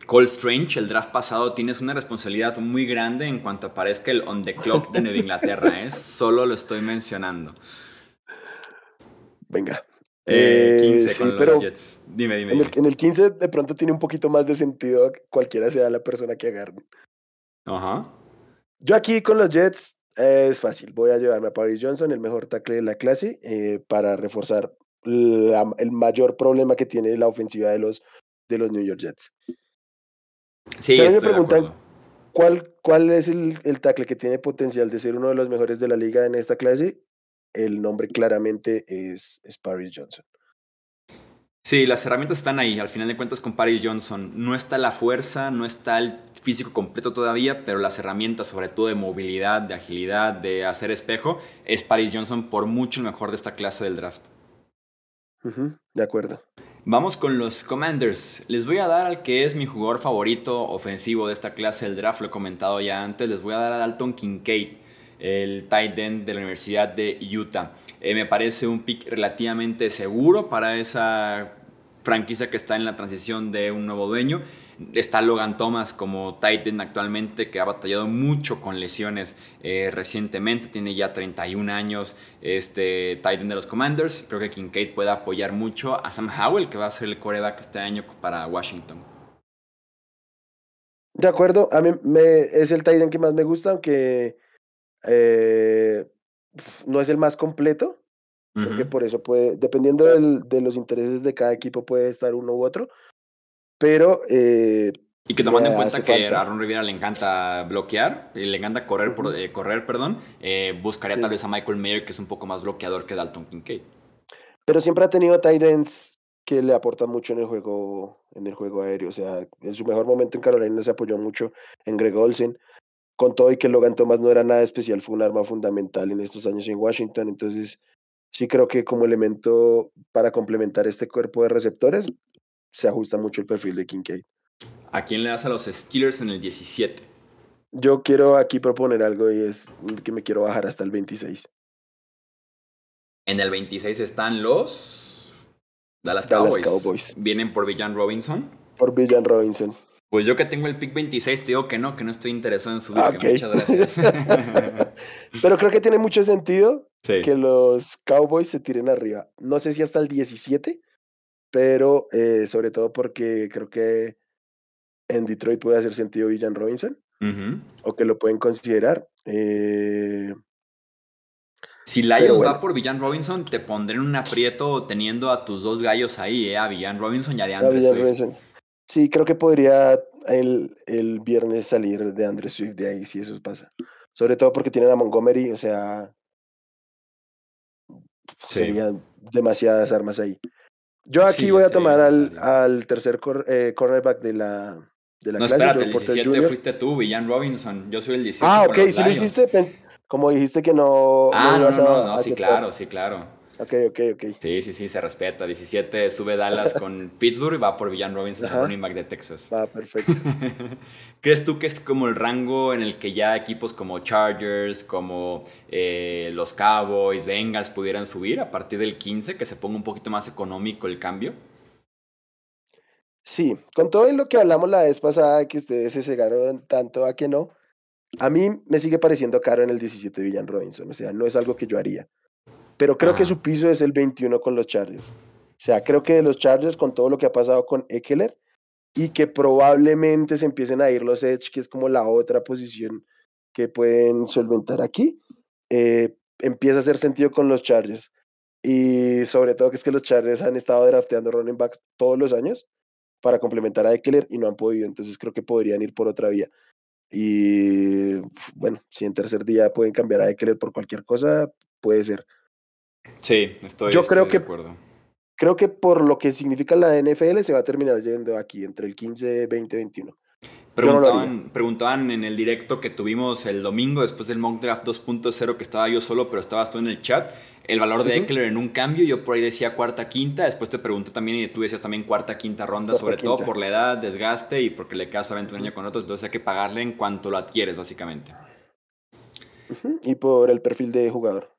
Speaker 1: Cole Strange, el draft pasado, tienes una responsabilidad muy grande en cuanto aparezca el on the clock de Nueva Inglaterra. ¿eh? Solo lo estoy mencionando.
Speaker 3: Venga.
Speaker 1: 15 eh, sí, pero Dime, dime.
Speaker 3: En el, en el, 15 de pronto tiene un poquito más de sentido cualquiera sea la persona que agarre.
Speaker 1: Ajá.
Speaker 3: Yo aquí con los Jets es fácil. Voy a llevarme a Paris Johnson, el mejor tackle de la clase, eh, para reforzar el mayor problema que tiene la ofensiva de los, de los New York Jets.
Speaker 1: Sí,
Speaker 3: me preguntan cuál, cuál es el, el tackle que tiene potencial de ser uno de los mejores de la liga en esta clase, el nombre claramente es, es Paris Johnson.
Speaker 1: Sí, las herramientas están ahí. Al final de cuentas, con Paris Johnson no está la fuerza, no está el físico completo todavía, pero las herramientas, sobre todo de movilidad, de agilidad, de hacer espejo, es Paris Johnson por mucho el mejor de esta clase del draft.
Speaker 3: De acuerdo.
Speaker 1: Vamos con los Commanders. Les voy a dar al que es mi jugador favorito ofensivo de esta clase del draft, lo he comentado ya antes. Les voy a dar a Dalton Kincaid, el tight end de la Universidad de Utah. Eh, me parece un pick relativamente seguro para esa franquicia que está en la transición de un nuevo dueño. Está Logan Thomas como Titan actualmente, que ha batallado mucho con lesiones eh, recientemente, tiene ya 31 años, este Titan de los Commanders. Creo que Kincaid puede apoyar mucho a Sam Howell, que va a ser el coreback este año para Washington.
Speaker 3: De acuerdo, a mí me, es el Titan que más me gusta, aunque eh, no es el más completo. Creo por eso puede, dependiendo del, de los intereses de cada equipo, puede estar uno u otro. Pero. Eh,
Speaker 1: y que tomando en cuenta que a Ron Rivera le encanta bloquear, y le encanta correr, por, eh, correr perdón, eh, buscaría tal vez a Michael Mayer, que es un poco más bloqueador que Dalton Kincaid.
Speaker 3: Pero siempre ha tenido Titans que le aportan mucho en el juego en el juego aéreo. O sea, en su mejor momento en Carolina se apoyó mucho en Greg Olsen. Con todo y que Logan Thomas no era nada especial, fue un arma fundamental en estos años en Washington. Entonces, sí creo que como elemento para complementar este cuerpo de receptores, se ajusta mucho el perfil de Kincaid.
Speaker 1: ¿A quién le das a los Steelers en el 17?
Speaker 3: Yo quiero aquí proponer algo y es que me quiero bajar hasta el 26.
Speaker 1: En el 26 están los Dallas, Cowboys. Vienen por Villan Robinson.
Speaker 3: Por Villan Robinson.
Speaker 1: Pues yo que tengo el pick 26 te digo que no, que no estoy interesado en subir. Muchas gracias.
Speaker 3: Pero creo que tiene mucho sentido que los Cowboys se tiren arriba. No sé si hasta el 17, pero eh, sobre todo porque creo que en Detroit puede hacer sentido Villan Robinson, o que lo pueden considerar. Eh,
Speaker 1: si Lions va por Villan Robinson, te pondré en un aprieto teniendo a tus dos gallos ahí, eh, a Villan Robinson y a DeAndre Swift.
Speaker 3: Sí, creo que podría el, el viernes salir de Andre Swift de ahí si eso pasa. Sobre todo porque tienen a Montgomery, o sea, serían demasiadas armas ahí. Yo aquí voy a tomar al, al tercer eh, cornerback de la, de la
Speaker 1: no,
Speaker 3: clase.
Speaker 1: espérate, el 17 fuiste tú, Villan Robinson. Yo soy el 17.
Speaker 3: Ah, ok, si lo hiciste, como dijiste que no.
Speaker 1: Ah, no, no, no, sí, claro, sí, claro.
Speaker 3: Ok, ok, ok.
Speaker 1: Sí, sí, sí, se respeta. 17 sube Dallas con Pittsburgh y va por Villan Robinson, el running back de Texas.
Speaker 3: Ah, perfecto.
Speaker 1: ¿Crees tú que es como el rango en el que ya equipos como Chargers, como eh, los Cowboys, Bengals pudieran subir a partir del 15, que se ponga un poquito más económico el cambio?
Speaker 3: Sí, con todo lo que hablamos la vez pasada, que ustedes se cegaron tanto a que no, a mí me sigue pareciendo caro en el 17 Villan Robinson. O sea, no es algo que yo haría. Pero creo que su piso es el 21 con los Chargers. O sea, creo que de los Chargers, con todo lo que ha pasado con Eckler, y que probablemente se empiecen a ir los Edge, que es como la otra posición que pueden solventar aquí, eh, empieza a hacer sentido con los Chargers. Y sobre todo que es que los Chargers han estado drafteando running backs todos los años para complementar a Eckler y no han podido. Entonces creo que podrían ir por otra vía. Y bueno, si en tercer día pueden cambiar a Eckler por cualquier cosa, puede ser.
Speaker 1: Sí, estoy,
Speaker 3: Yo creo que,
Speaker 1: de acuerdo.
Speaker 3: Creo que por lo que significa la NFL se va a terminar yendo aquí entre el 15, 20, 21.
Speaker 1: Preguntaban, preguntaban en el directo que tuvimos el domingo después del mock draft 2.0 que estaba yo solo, pero estabas tú en el chat, el valor de Eckler en un cambio. Yo por ahí decía cuarta, quinta. Después te pregunté también y tú decías también cuarta, quinta ronda, sobre todo por la edad, desgaste y porque le queda solamente un año con otros. Entonces hay que pagarle en cuanto lo adquieres, básicamente.
Speaker 3: Y por el perfil de jugador.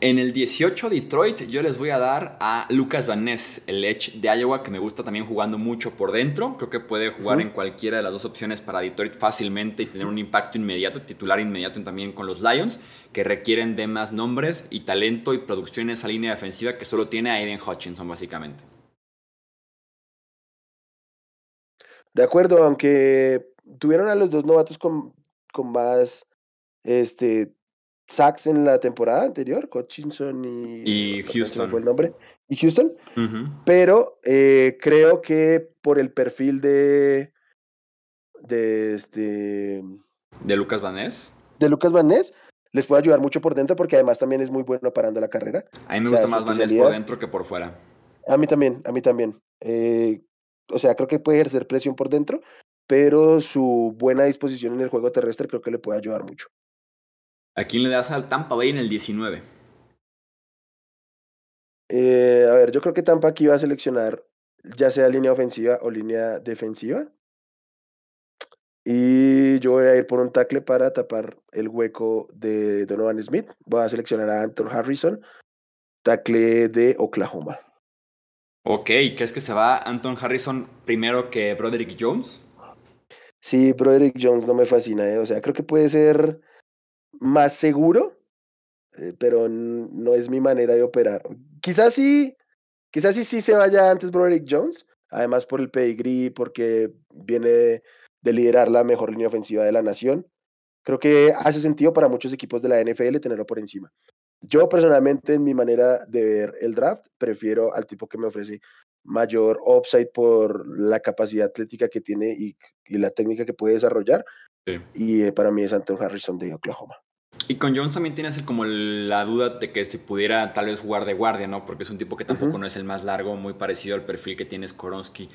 Speaker 1: En el 18 Detroit yo les voy a dar a Lucas Van Ness, el Edge de Iowa, que me gusta también jugando mucho por dentro. Creo que puede jugar en cualquiera de las dos opciones para Detroit fácilmente y tener un impacto inmediato, titular inmediato también con los Lions, que requieren de más nombres y talento y producción en esa línea defensiva que solo tiene Aiden Hutchinson básicamente.
Speaker 3: De acuerdo, aunque tuvieron a los dos novatos con, con más este, sacks en la temporada anterior, Hutchinson
Speaker 1: y, Houston.
Speaker 3: Fue el nombre. Y Houston. Pero eh, creo que por el perfil de. De este.
Speaker 1: De Lucas Vanés.
Speaker 3: De Lucas Vanés. Les puede ayudar mucho por dentro porque además también es muy bueno parando la carrera.
Speaker 1: A mí me gusta más Vanés por dentro que por fuera.
Speaker 3: A mí también, a mí también. Eh, o sea, creo que puede ejercer presión por dentro, pero su buena disposición en el juego terrestre creo que le puede ayudar mucho.
Speaker 1: ¿A quién le das al Tampa Bay en el 19?
Speaker 3: Eh, a ver, yo creo que Tampa aquí va a seleccionar ya sea línea ofensiva o línea defensiva. Y yo voy a ir por un tackle para tapar el hueco de Donovan Smith. Voy a seleccionar a Anton Harrison, tackle de Oklahoma.
Speaker 1: Ok, ¿crees que se va Anton Harrison primero que Broderick Jones?
Speaker 3: Sí, Broderick Jones no me fascina, ¿eh? o sea, creo que puede ser más seguro, eh, pero no es mi manera de operar. Quizás sí, quizás sí, sí se vaya antes Broderick Jones, además por el pedigree, porque viene de, liderar la mejor línea ofensiva de la nación. Creo que hace sentido para muchos equipos de la NFL tenerlo por encima. Yo personalmente, en mi manera de ver el draft, prefiero al tipo que me ofrece mayor upside por la capacidad atlética que tiene y, la técnica que puede desarrollar. Y eh, para mí es Anton Harrison de Oklahoma.
Speaker 1: Y con Jones también tienes como la duda de que si pudiera tal vez jugar de guardia, ¿no? Porque es un tipo que tampoco no es el más largo, muy parecido al perfil que tiene Skoronsky.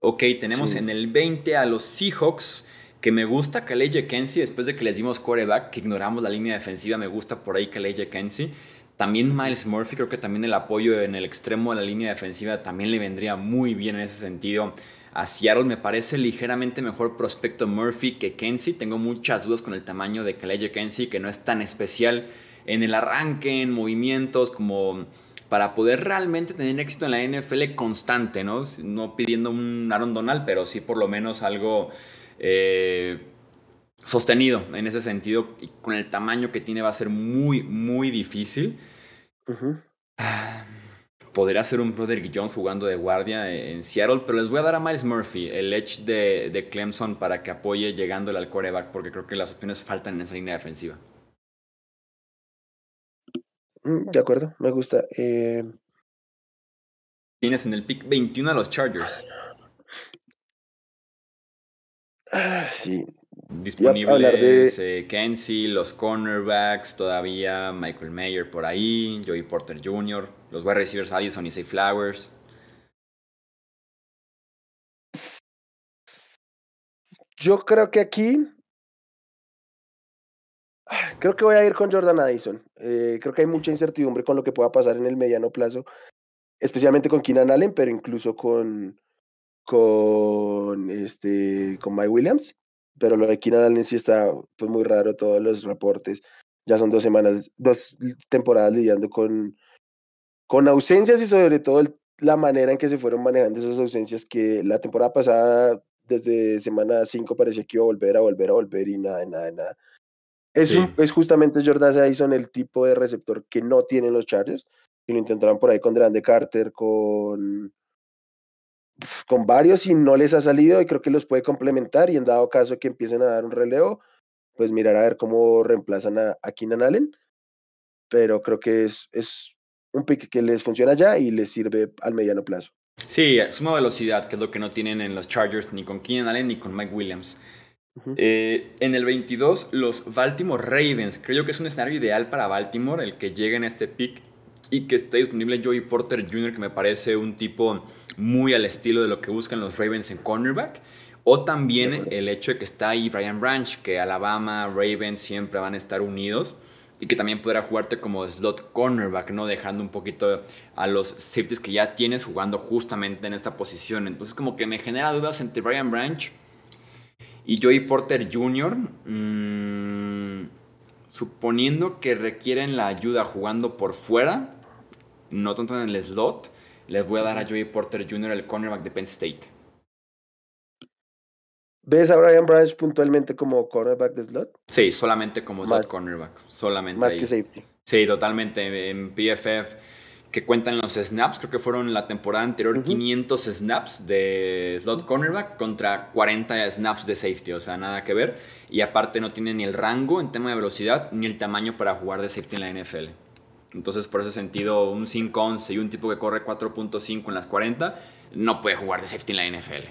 Speaker 1: Ok, tenemos en el 20 a los Seahawks, que me gusta Kalei Kensi después de que les dimos coreback, que ignoramos la línea defensiva, me gusta por ahí Kalei Kensi. También Miles Murphy, creo que también el apoyo en el extremo de la línea defensiva también le vendría muy bien en ese sentido. A Seattle me parece ligeramente mejor prospecto Murphy que Kenzie. Tengo muchas dudas con el tamaño de Calais Kenzie, que no es tan especial en el arranque, en movimientos, como para poder realmente tener éxito en la NFL constante, ¿no? No pidiendo un Aaron Donald, pero sí por lo menos algo eh, sostenido en ese sentido. Y con el tamaño que tiene va a ser muy, muy difícil. Podría ser un Broderick Jones jugando de guardia en Seattle, pero les voy a dar a Miles Murphy, el edge de, de Clemson, para que apoye llegándole al coreback, porque creo que las opciones faltan en esa línea defensiva.
Speaker 3: Mm, de acuerdo, me gusta. Eh,
Speaker 1: Tienes en el pick 21 a los Chargers.
Speaker 3: Ah, sí,
Speaker 1: Disponibles de... Eh, Kenzie, los cornerbacks, todavía Michael Mayer por ahí, Joey Porter Jr., los wide receivers Addison y Say Flowers.
Speaker 3: Yo creo que aquí. Creo que voy a ir con Jordan Addison. Eh, creo que hay mucha incertidumbre con lo que pueda pasar en el mediano plazo, especialmente con Keenan Allen, pero incluso con, con, este, con Mike Williams pero lo de Keenan Allen sí está pues, muy raro, todos los reportes. Ya son dos semanas, dos temporadas lidiando con, con ausencias y sobre todo la manera en que se fueron manejando esas ausencias que la temporada pasada, desde semana 5, parecía que iba a volver a volver a volver y nada, nada, nada. Es, es justamente Jordan Addison el tipo de receptor que no tienen los Chargers, y lo intentaron por ahí con Grande Carter, con con varios y no les ha salido y creo que los puede complementar y en dado caso que empiecen a dar un relevo, pues mirar a ver cómo reemplazan a, Keenan Allen. Pero creo que es, es un pick que les funciona ya y les sirve al mediano plazo.
Speaker 1: Sí, suma velocidad, que es lo que no tienen en los Chargers ni con Keenan Allen ni con Mike Williams. Eh, en el 22, los Baltimore Ravens. Creo que es un escenario ideal para Baltimore el que llegue en este pick y que esté disponible Joey Porter Jr., que me parece un tipo muy al estilo de lo que buscan los Ravens en cornerback. O también el hecho de que está ahí Brian Branch, que Alabama, Ravens siempre van a estar unidos y que también podrá jugarte como slot cornerback, ¿no? Dejando un poquito a los safeties que ya tienes jugando justamente en esta posición. Entonces como que me genera dudas entre Brian Branch y Joey Porter Jr. suponiendo que requieren la ayuda jugando por fuera, no tanto en el slot, les voy a dar a Joey Porter Jr., el cornerback de Penn State.
Speaker 3: ¿Ves a Brian Branch puntualmente como cornerback de slot?
Speaker 1: Sí, solamente como slot cornerback. Solamente
Speaker 3: más que safety.
Speaker 1: Sí, totalmente. En PFF que cuentan los snaps, creo que fueron la temporada anterior 500 snaps de slot cornerback contra 40 snaps de safety, o sea, nada que ver. Y aparte no tiene ni el rango en tema de velocidad ni el tamaño para jugar de safety en la NFL. Entonces, por ese sentido, un 5-11 y un tipo que corre 4.5 en las 40 no puede jugar de safety en la NFL.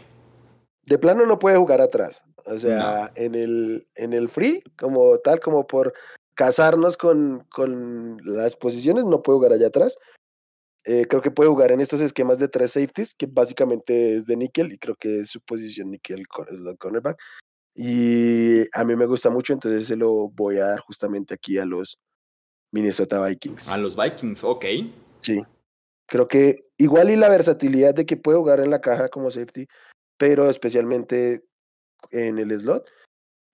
Speaker 3: De plano no puede jugar atrás. O sea, en, el, en el free, como tal, como por casarnos con, con las posiciones, no puede jugar allá atrás. Eh, creo que puede jugar en estos esquemas de tres safeties, que básicamente es de níquel, y creo que es su posición níquel es la cornerback. Y a mí me gusta mucho, entonces se lo voy a dar justamente aquí a los Minnesota Vikings.
Speaker 1: A los Vikings, ok.
Speaker 3: Sí. Creo que igual y la versatilidad de que puede jugar en la caja como safety, pero especialmente en el slot,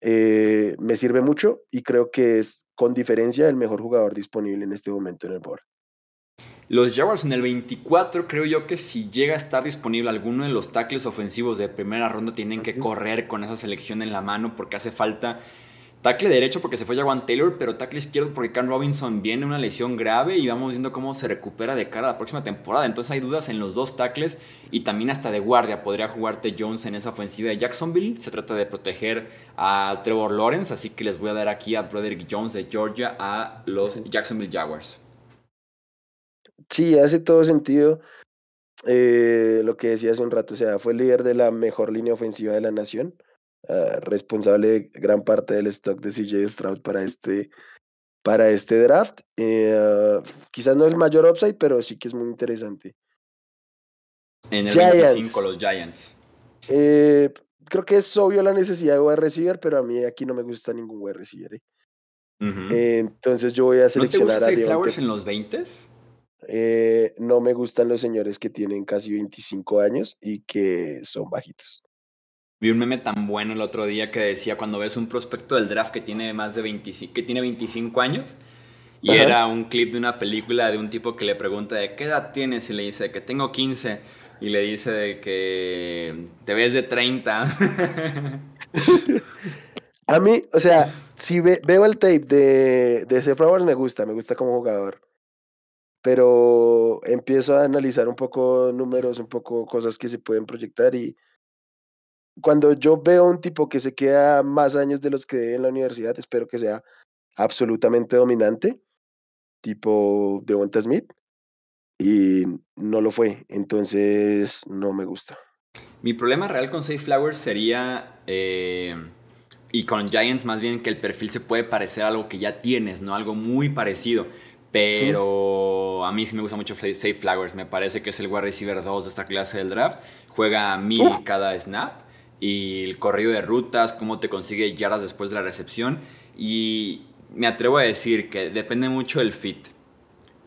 Speaker 3: eh, me sirve mucho y creo que es con diferencia el mejor jugador disponible en este momento en el board.
Speaker 1: Los Jaguars en el 24, creo yo que si llega a estar disponible alguno de los tackles ofensivos de primera ronda, tienen que correr con esa selección en la mano porque hace falta tackle derecho porque se fue Jaguan Taylor, pero tackle izquierdo porque Cam Robinson viene una lesión grave y vamos viendo cómo se recupera de cara a la próxima temporada. Entonces hay dudas en los dos tackles y también hasta de guardia podría jugarte Jones en esa ofensiva de Jacksonville. Se trata de proteger a Trevor Lawrence, así que les voy a dar aquí a Broderick Jones de Georgia a los Jacksonville Jaguars.
Speaker 3: Sí, hace todo sentido eh, lo que decía hace un rato. O sea, fue líder de la mejor línea ofensiva de la nación, ah, responsable de gran parte del stock de CJ Stroud para este, para este draft. Eh, quizás no el mayor upside, pero sí que es muy interesante.
Speaker 1: En el Giants. 25, los Giants.
Speaker 3: Eh, creo que es obvio la necesidad de wide receiver, pero a mí aquí no me gusta ningún wide receiver. entonces yo voy a seleccionar
Speaker 1: ¿No te gusta a Flowers en los 20s?
Speaker 3: Eh, no me gustan los señores que tienen casi 25 años y que son bajitos.
Speaker 1: Vi un meme tan bueno el otro día que decía cuando ves un prospecto del draft que tiene más de 25, que tiene 25 años y era un clip de una película de un tipo que le pregunta de qué edad tienes y le dice que tengo 15 y le dice de que te ves de 30.
Speaker 3: A mí, o sea, si veo el tape de, de ese Flowers me gusta, me gusta como jugador. Pero empiezo a analizar un poco números, un poco cosas que se pueden proyectar y cuando yo veo un tipo que se queda más años de los que debe en la universidad, espero que sea absolutamente dominante, tipo Devonta Smith, y no lo fue, entonces no me gusta.
Speaker 1: Mi problema real con Safe Flowers sería, eh, y con Giants más bien, que el perfil se puede parecer a algo que ya tienes, ¿no? Algo muy parecido. Pero a mí sí me gusta mucho Safe Flowers. Me parece que es el wide receiver 2 de esta clase del draft. Juega a mil cada snap. Y el corrido de rutas, cómo te consigue yardas después de la recepción. Y me atrevo a decir que depende mucho del fit.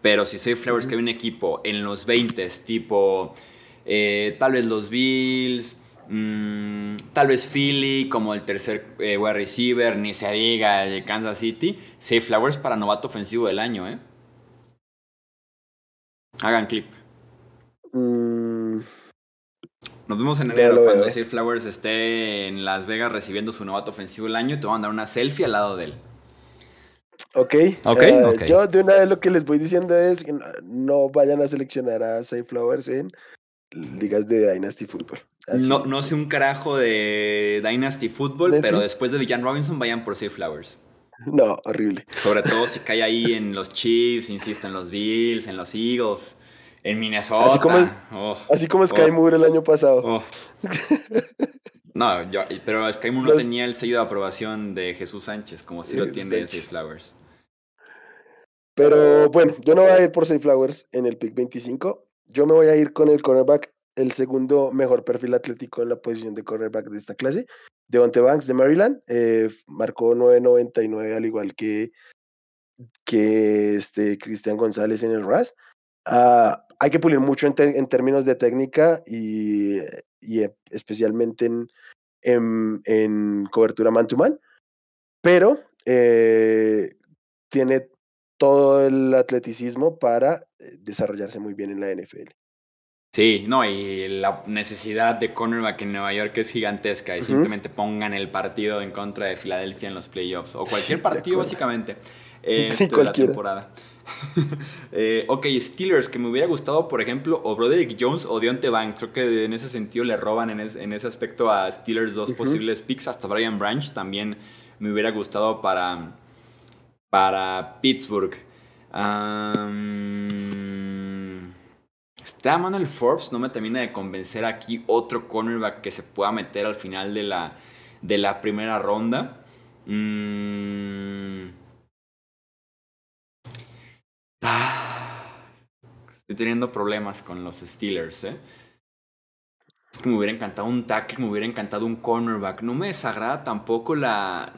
Speaker 1: Pero si Safe Flowers que hay un equipo en los 20 tipo eh, tal vez los Bills, mm, tal vez Philly como el tercer eh, wide receiver, ni se diga el Kansas City, Safe Flowers para novato ofensivo del año, ¿eh? Hagan clip. Mm. Nos vemos en enero cuando Safe Flowers esté en Las Vegas recibiendo su novato ofensivo del año y te van a dar una selfie al lado de él.
Speaker 3: Ok. Okay, eh, Yo de una vez lo que les voy diciendo es que no vayan a seleccionar a Safe Flowers en ligas de Dynasty Football.
Speaker 1: No, no sé un carajo de Dynasty Football, pero después de Villan Robinson vayan por Safe Flowers.
Speaker 3: No, horrible.
Speaker 1: Sobre todo si cae ahí en los Chiefs, insisto, en los Bills, en los Eagles, en Minnesota.
Speaker 3: Así como, oh, así como Sky oh. Moore el año pasado. Oh.
Speaker 1: No, yo, pero Sky Moore no tenía el sello de aprobación de Jesús Sánchez, como si lo tiene Safe Flowers.
Speaker 3: Pero bueno, yo no voy a ir por Safe Flowers en el pick 25. Yo me voy a ir con el cornerback, el segundo mejor perfil atlético en la posición de cornerback de esta clase, Devonte Banks de Maryland eh, marcó 9.99 al igual que, que este Cristian González en el RAS. Ah, hay que pulir mucho en, términos de técnica y, y eh, especialmente en, en, en, cobertura man to man, pero eh, tiene todo el atleticismo para eh, desarrollarse muy bien en la NFL.
Speaker 1: Sí, no, y la necesidad de cornerback en Nueva York es gigantesca y simplemente pongan el partido en contra de Filadelfia en los playoffs o cualquier partido básicamente eh, de la temporada. eh, ok, Steelers, que me hubiera gustado, por ejemplo, o Broderick Jones o Deontay Banks. Creo que en ese sentido le roban en, ese aspecto a Steelers dos posibles picks. Hasta Brian Branch también me hubiera gustado para, para Pittsburgh. Está Manuel Forbes, no me termina de convencer aquí otro cornerback que se pueda meter al final de la, de la primera ronda. Mm. Estoy teniendo problemas con los Steelers, ¿eh? Es que me hubiera encantado un tackle, me hubiera encantado un cornerback. No me desagrada tampoco la,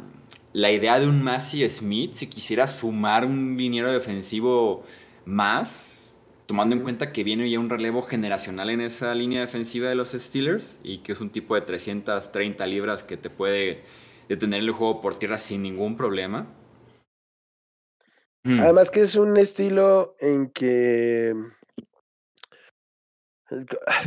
Speaker 1: la idea de un Massey Smith si quisiera sumar un liniero defensivo más tomando en cuenta que viene ya un relevo generacional en esa línea defensiva de los Steelers y que es un tipo de 330 libras que te puede detener el juego por tierra sin ningún problema.
Speaker 3: Hmm. Además que es un estilo en que...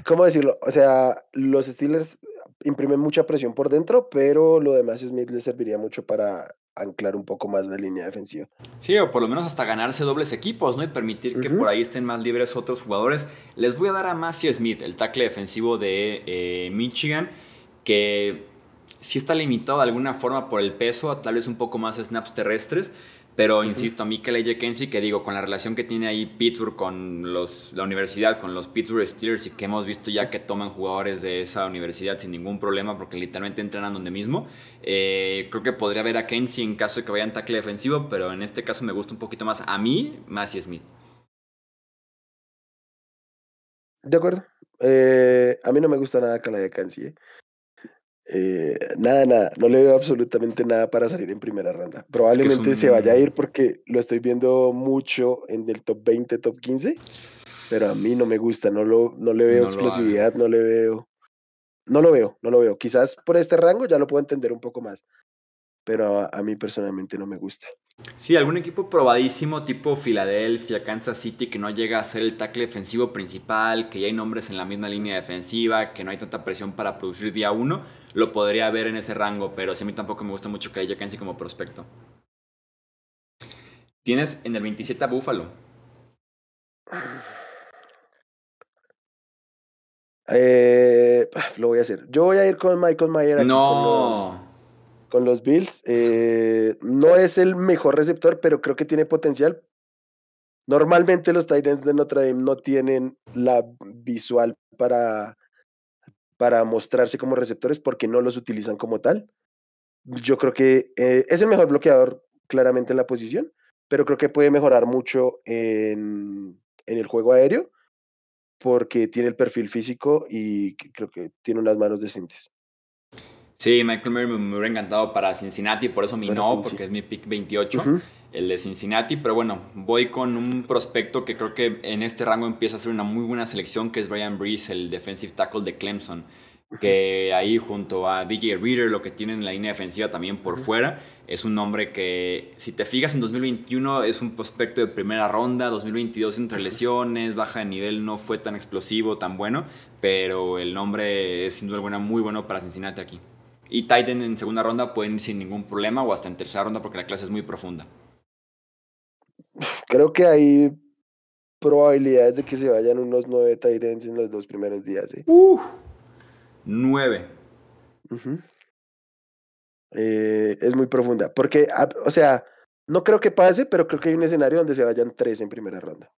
Speaker 3: ¿Cómo decirlo? O sea, los Steelers imprimen mucha presión por dentro, pero lo demás Smith le serviría mucho para anclar un poco más la línea defensiva.
Speaker 1: Sí, o por lo menos hasta ganarse dobles equipos, ¿no? Y permitir que por ahí estén más libres otros jugadores. Les voy a dar a Matthew Smith, el tackle defensivo de eh, Michigan, que sí está limitado de alguna forma por el peso, tal vez un poco más snaps terrestres, pero insisto, a mí que Kenzie, que digo, con la relación que tiene ahí Pittsburgh con los, la universidad, con los Pittsburgh Steelers y que hemos visto ya que toman jugadores de esa universidad sin ningún problema porque literalmente entrenan donde mismo, eh, creo que podría ver a Kenzie en caso de que vaya en tackle defensivo, pero en este caso me gusta un poquito más a mí, Massey Smith.
Speaker 3: De acuerdo. Eh, a mí no me gusta nada de Kenzie. ¿eh? Eh, nada, nada, no le veo absolutamente nada para salir en primera ronda. Probablemente se vaya a ir porque lo estoy viendo mucho en el top 20, top 15, pero a mí no me gusta, no, lo, no le veo explosividad, no le veo, no lo veo, no lo veo. Quizás por este rango ya lo puedo entender un poco más, pero a, mí personalmente no me gusta.
Speaker 1: Sí, algún equipo probadísimo tipo Filadelfia, Kansas City, que no llega a ser el tackle defensivo principal, que ya hay nombres en la misma línea defensiva, que no hay tanta presión para producir día uno, lo podría ver en ese rango, pero sí a mí tampoco me gusta mucho que haya Kenzie como prospecto. Tienes en el 27 a Buffalo.
Speaker 3: Eh, lo voy a hacer. Yo voy a ir con Michael Mayer aquí
Speaker 1: no
Speaker 3: con los Bills. Eh, no es el mejor receptor, pero creo que tiene potencial. Normalmente los Titans de Notre Dame no tienen la visual para, para mostrarse como receptores porque no los utilizan como tal. Yo creo que eh, es el mejor bloqueador claramente en la posición, pero creo que puede mejorar mucho en, en el juego aéreo porque tiene el perfil físico y creo que tiene unas manos decentes.
Speaker 1: Sí, Michael Murray me, hubiera encantado para Cincinnati, por eso mi no, porque es mi pick 28, el de Cincinnati. Pero bueno, voy con un prospecto que creo que en este rango empieza a ser una muy buena selección, que es Brian Breeze, el defensive tackle de Clemson. Que ahí junto a DJ Reader, lo que tiene en la línea defensiva también por fuera, es un nombre que, si te fijas, en 2021 es un prospecto de primera ronda, 2022 entre lesiones, baja de nivel, no fue tan explosivo, tan bueno, pero el nombre es sin duda alguna muy bueno para Cincinnati aquí. Y Titan en segunda ronda pueden ir sin ningún problema o hasta en tercera ronda porque la clase es muy profunda.
Speaker 3: Creo que hay probabilidades de que se vayan unos nueve Titans en los dos primeros días. ¿eh?
Speaker 1: nueve.
Speaker 3: Eh, es muy profunda. Porque, ah, o sea, no creo que pase, pero creo que hay un escenario donde se vayan tres en primera ronda.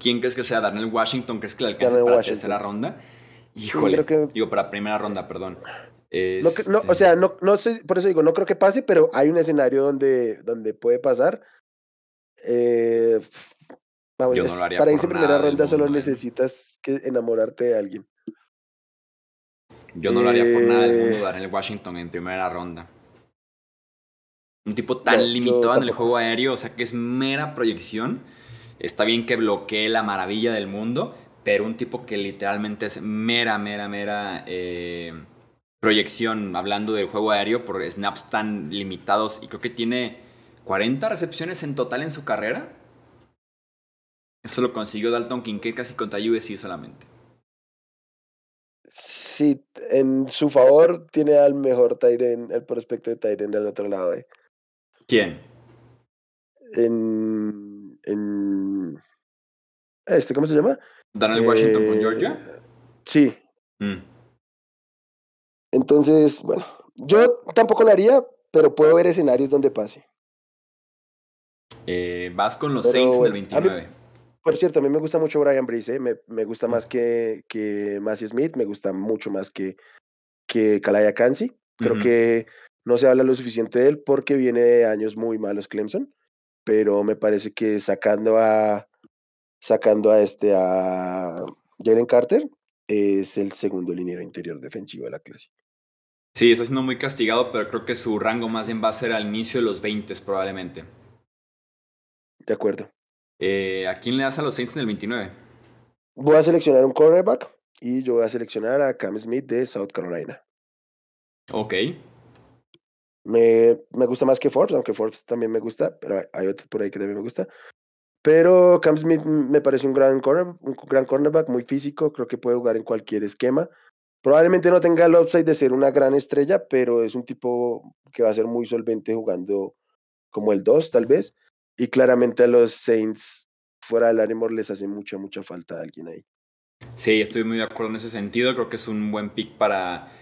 Speaker 1: ¿Quién crees que sea? ¿Daniel Washington? ¿Crees que le alcance para tercera ronda? Híjole. Digo, para primera ronda, perdón.
Speaker 3: No, o sea, no, no sé, por eso digo, no creo que pase, pero hay un escenario donde, donde puede pasar. Eh, para irse primera ronda solo ¿eh? necesitas que enamorarte de alguien.
Speaker 1: Yo no lo haría por nada del mundo dar el Washington en primera ronda. Un tipo tan limitado en el juego aéreo, o sea que es mera proyección. Está bien que bloquee la maravilla del mundo, pero un tipo que literalmente es mera, mera, mera eh, proyección, hablando del juego aéreo, por snaps tan limitados, y creo que tiene 40 recepciones en total en su carrera. Eso lo consiguió Dalton Kincaid casi contra USC solamente.
Speaker 3: Sí, en su favor tiene al mejor Tyren, el prospecto de Tyren del otro lado. Eh.
Speaker 1: ¿Quién?
Speaker 3: En, en. Este, ¿cómo se llama?
Speaker 1: Daniel Washington con Georgia.
Speaker 3: Eh, sí. Mm. Entonces, bueno, yo tampoco lo haría, pero puedo ver escenarios donde pase.
Speaker 1: Eh, vas con los Saints del 29.
Speaker 3: por cierto, a mí me gusta mucho Brian Brice, ¿eh? me, gusta más que, que Massey Smith, me gusta mucho más que, que Kalaya Kansi. Creo que no se habla lo suficiente de él porque viene de años muy malos Clemson, pero me parece que sacando a sacando a este a Jalen Carter es el segundo liniero interior defensivo de la clase.
Speaker 1: Sí, está siendo muy castigado, pero creo que su rango más bien va a ser al inicio de los 20 probablemente.
Speaker 3: De acuerdo.
Speaker 1: Eh, ¿A quién le das a los Saints en el 29?
Speaker 3: Voy a seleccionar un cornerback y yo voy a seleccionar a Cam Smith de South Carolina.
Speaker 1: Ok.
Speaker 3: Me, me gusta más que Forbes, aunque Forbes también me gusta, pero hay, otros por ahí que también me gusta. Pero Cam Smith me parece un gran, corner, un gran cornerback, muy físico, creo que puede jugar en cualquier esquema. Probablemente no tenga el upside de ser una gran estrella, pero es un tipo que va a ser muy solvente jugando como el 2, tal vez. Y claramente a los Saints fuera del Armor les hace mucha, mucha falta alguien ahí.
Speaker 1: Sí, estoy muy de acuerdo en ese sentido. Creo que es un buen pick para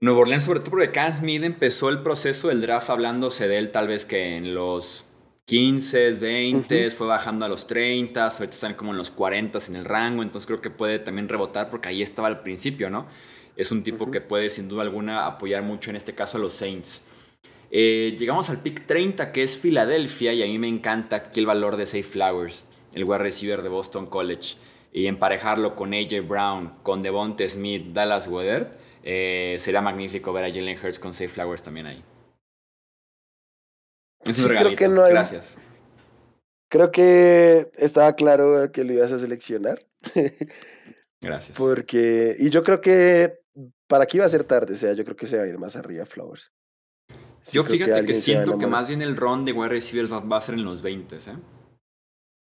Speaker 1: Nuevo Orleans, sobre todo porque Cam Smith empezó el proceso del draft hablándose de él tal vez que en los 15, 20, fue bajando a los 30, ahorita están como en los 40 en el rango, entonces creo que puede también rebotar porque ahí estaba al principio, ¿no? Es un tipo que puede sin duda alguna apoyar mucho en este caso a los Saints. Eh, llegamos al pick 30, que es Filadelfia, y a mí me encanta aquí el valor de Safe Flowers, el wide receiver de Boston College, y emparejarlo con AJ Brown, con Devonte Smith, Dallas Weather, eh, sería magnífico ver a Jalen Hurts con Safe Flowers también ahí.
Speaker 3: Es creo que no Gracias. Creo que estaba claro que lo ibas a seleccionar.
Speaker 1: Gracias.
Speaker 3: Porque, y yo creo que para aquí va a ser tarde, o sea, yo creo que se va a ir más arriba Flowers.
Speaker 1: Yo fíjate que, siento que más bien el run de wide receivers va, a ser en los 20, ¿eh?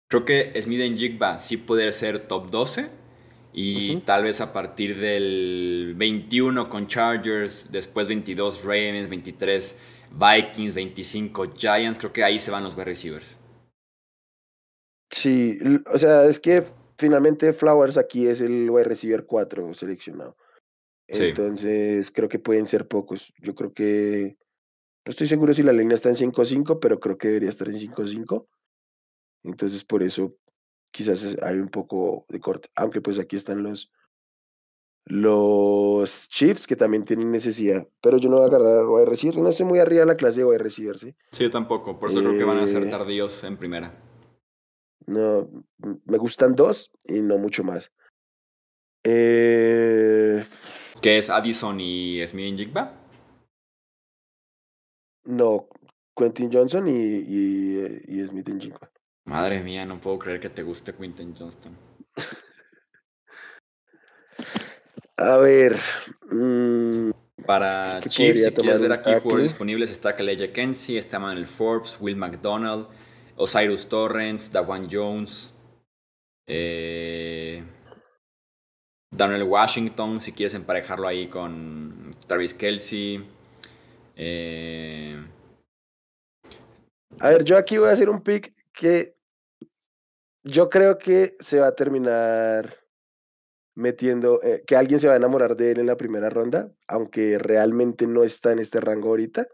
Speaker 1: Creo que Smith en Jigba sí puede ser top 12 y tal vez a partir del 21 con Chargers, después 22 Ravens, 23 Vikings, 25 Giants, creo que ahí se van los wide receivers.
Speaker 3: Sí, o sea, es que finalmente Flowers aquí es el wide receiver 4 seleccionado. Entonces, creo que pueden ser pocos. Yo creo que no estoy seguro si la línea está en 5-5, pero creo que debería estar en 5-5. Entonces, por eso quizás hay un poco de corte. Aunque pues aquí están los, los Chiefs que también tienen necesidad. Pero yo no voy a agarrar voy a recibir. No estoy muy arriba de la clase de voy a recibir, ¿sí?
Speaker 1: Sí, yo tampoco. Por eso creo que van a ser eh, tardíos en primera.
Speaker 3: No, me gustan dos y no mucho más. Eh...
Speaker 1: ¿Qué es Addison y Smith Jigba?
Speaker 3: No, Quentin Johnson y, y, y Smith Jigba.
Speaker 1: Madre mía, no puedo creer que te guste Quentin Johnston.
Speaker 3: A ver. Mm,
Speaker 1: Para Chiefs, si quieres ver aquí jugadores disponibles, está Kaleja Kensi, está Manuel Forbes, Will McDonald, Osiris Torrens, Dawan Jones, eh, Daniel Washington, si quieres emparejarlo ahí con Travis Kelsey. Eh,
Speaker 3: a ver, yo aquí voy a hacer un pick que yo creo que se va a terminar metiendo, eh, que alguien se va a enamorar de él en la primera ronda, aunque realmente no está en este rango ahorita.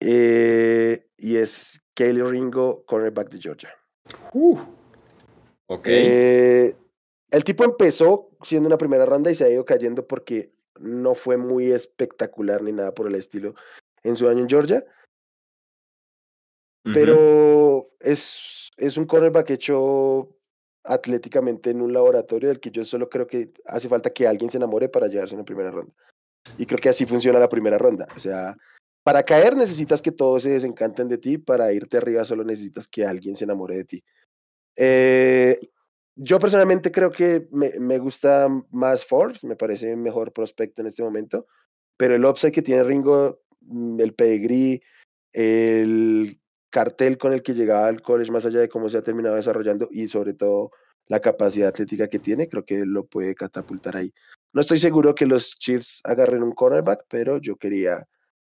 Speaker 3: Eh, y es Kaylee Ringo, cornerback de Georgia.
Speaker 1: Uh, ok.
Speaker 3: Eh, el tipo empezó siendo una primera ronda y se ha ido cayendo porque no fue muy espectacular ni nada por el estilo en su año en Georgia. Pero es, es un cornerback hecho atléticamente en un laboratorio del que yo solo creo que hace falta que alguien se enamore para llevarse en la primera ronda. Y creo que así funciona la primera ronda. O sea, para caer necesitas que todos se desencanten de ti, para irte arriba solo necesitas que alguien se enamore de ti. Eh, yo personalmente creo que me, me, gusta más Forbes, me parece mejor prospecto en este momento, pero el upside que tiene Ringo, mm, el pedigree, el cartel con el que llegaba al college, más allá de cómo se ha terminado desarrollando y sobre todo la capacidad atlética que tiene, creo que lo puede catapultar ahí. No estoy seguro que los Chiefs agarren un cornerback, pero yo quería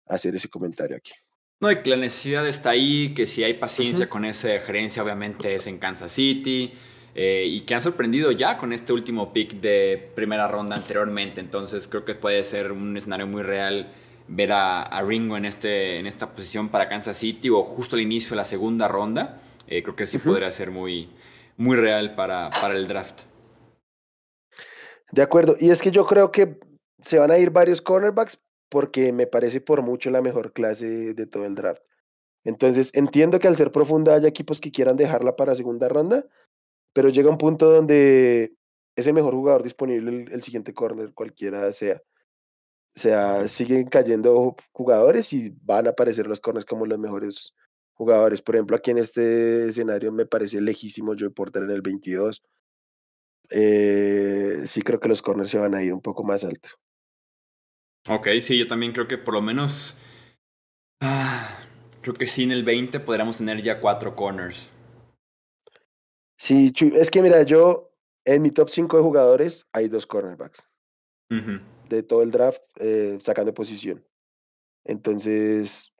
Speaker 3: hacer ese comentario aquí.
Speaker 1: No, y que la necesidad está ahí, que si hay paciencia con esa gerencia, obviamente es en Kansas City, eh, y que han sorprendido ya con este último pick de primera ronda anteriormente. Entonces creo que puede ser un escenario muy real ver a, Ringo en, este, en esta posición para Kansas City o justo al inicio de la segunda ronda. Eh, creo que sí podría ser muy, muy real para, para el draft.
Speaker 3: De acuerdo, y es que yo creo que se van a ir varios cornerbacks porque me parece por mucho la mejor clase de todo el draft. Entonces, entiendo que al ser profunda haya equipos que quieran dejarla para segunda ronda, pero llega un punto donde es el mejor jugador disponible el, siguiente corner, cualquiera sea. O sea, siguen cayendo jugadores y van a aparecer los corners como los mejores jugadores. Por ejemplo, aquí en este escenario me parece lejísimo Joe Porter en el 22. Eh, sí creo que los corners se van a ir un poco más alto.
Speaker 1: Ok, sí, yo también creo que por lo menos... Ah, creo que sí, en el 20 podríamos tener ya cuatro corners.
Speaker 3: Sí, es que mira, yo en mi top 5 de jugadores hay dos cornerbacks. De todo el draft, eh, sacando posición. Entonces,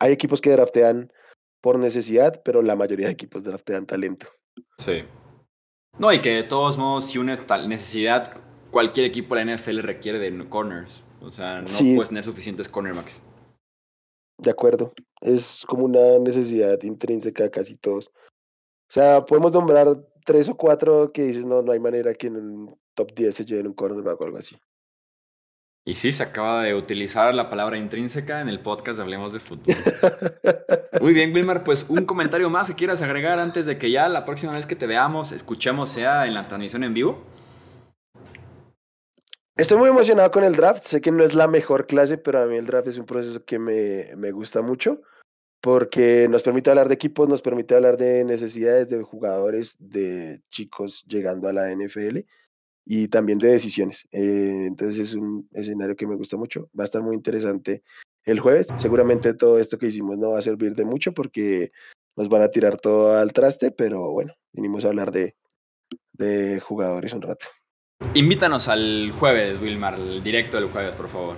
Speaker 3: hay equipos que draftean por necesidad, pero la mayoría de equipos draftean talento.
Speaker 1: Sí. No, y que de todos modos, si una tal necesidad, cualquier equipo de la NFL requiere de corners. O sea, no puedes tener suficientes cornerbacks.
Speaker 3: De acuerdo. Es como una necesidad intrínseca casi todos. O sea, podemos nombrar tres o cuatro que dices, no, no hay manera que en un top 10 se lleven un cornerback o algo así.
Speaker 1: Y sí, se acaba de utilizar la palabra intrínseca en el podcast de Hablemos de Fútbol. Muy bien, Wilmar, pues un comentario más que quieras agregar antes de que ya la próxima vez que te veamos, escuchemos, sea en la transmisión en vivo.
Speaker 3: Estoy muy emocionado con el draft. Sé que no es la mejor clase, pero a mí el draft es un proceso que me, me gusta mucho porque nos permite hablar de equipos, nos permite hablar de necesidades de jugadores, de chicos llegando a la NFL y también de decisiones. Eh, entonces es un escenario que me gusta mucho. Va a estar muy interesante el jueves. Seguramente todo esto que hicimos no va a servir de mucho porque nos van a tirar todo al traste, pero bueno, vinimos a hablar de, de jugadores un rato.
Speaker 1: Invítanos al jueves, Wilmar, el directo del jueves, por favor.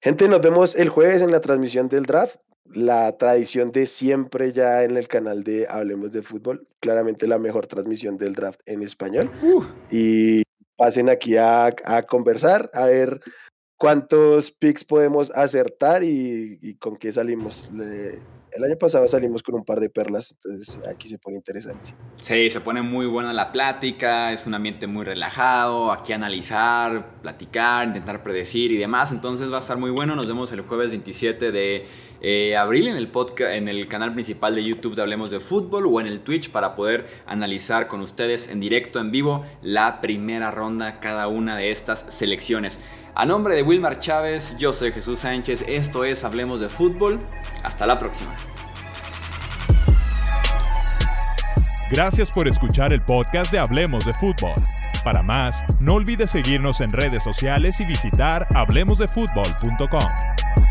Speaker 3: Gente, nos vemos el jueves en la transmisión del draft la tradición de siempre ya en el canal de Hablemos de Fútbol, claramente la mejor transmisión del draft en español. Uh. Y pasen aquí a, conversar, a ver cuántos picks podemos acertar y, con qué salimos. el año pasado salimos con un par de perlas, entonces aquí se pone interesante.
Speaker 1: Sí, se pone muy buena la plática, es un ambiente muy relajado, aquí analizar, platicar, intentar predecir y demás, entonces va a estar muy bueno. Nos vemos el jueves 27 de eh, abril en el podcast, en el canal principal de YouTube de Hablemos de Fútbol o en el Twitch para poder analizar con ustedes en directo, en vivo, la primera ronda, cada una de estas selecciones. A nombre de Wilmar Chávez, yo soy Jesús Sánchez, esto es Hablemos de Fútbol, hasta la próxima.
Speaker 2: Gracias por escuchar el podcast de Hablemos de Fútbol. Para más, no olvides seguirnos en redes sociales y visitar hablemosdefutbol.com.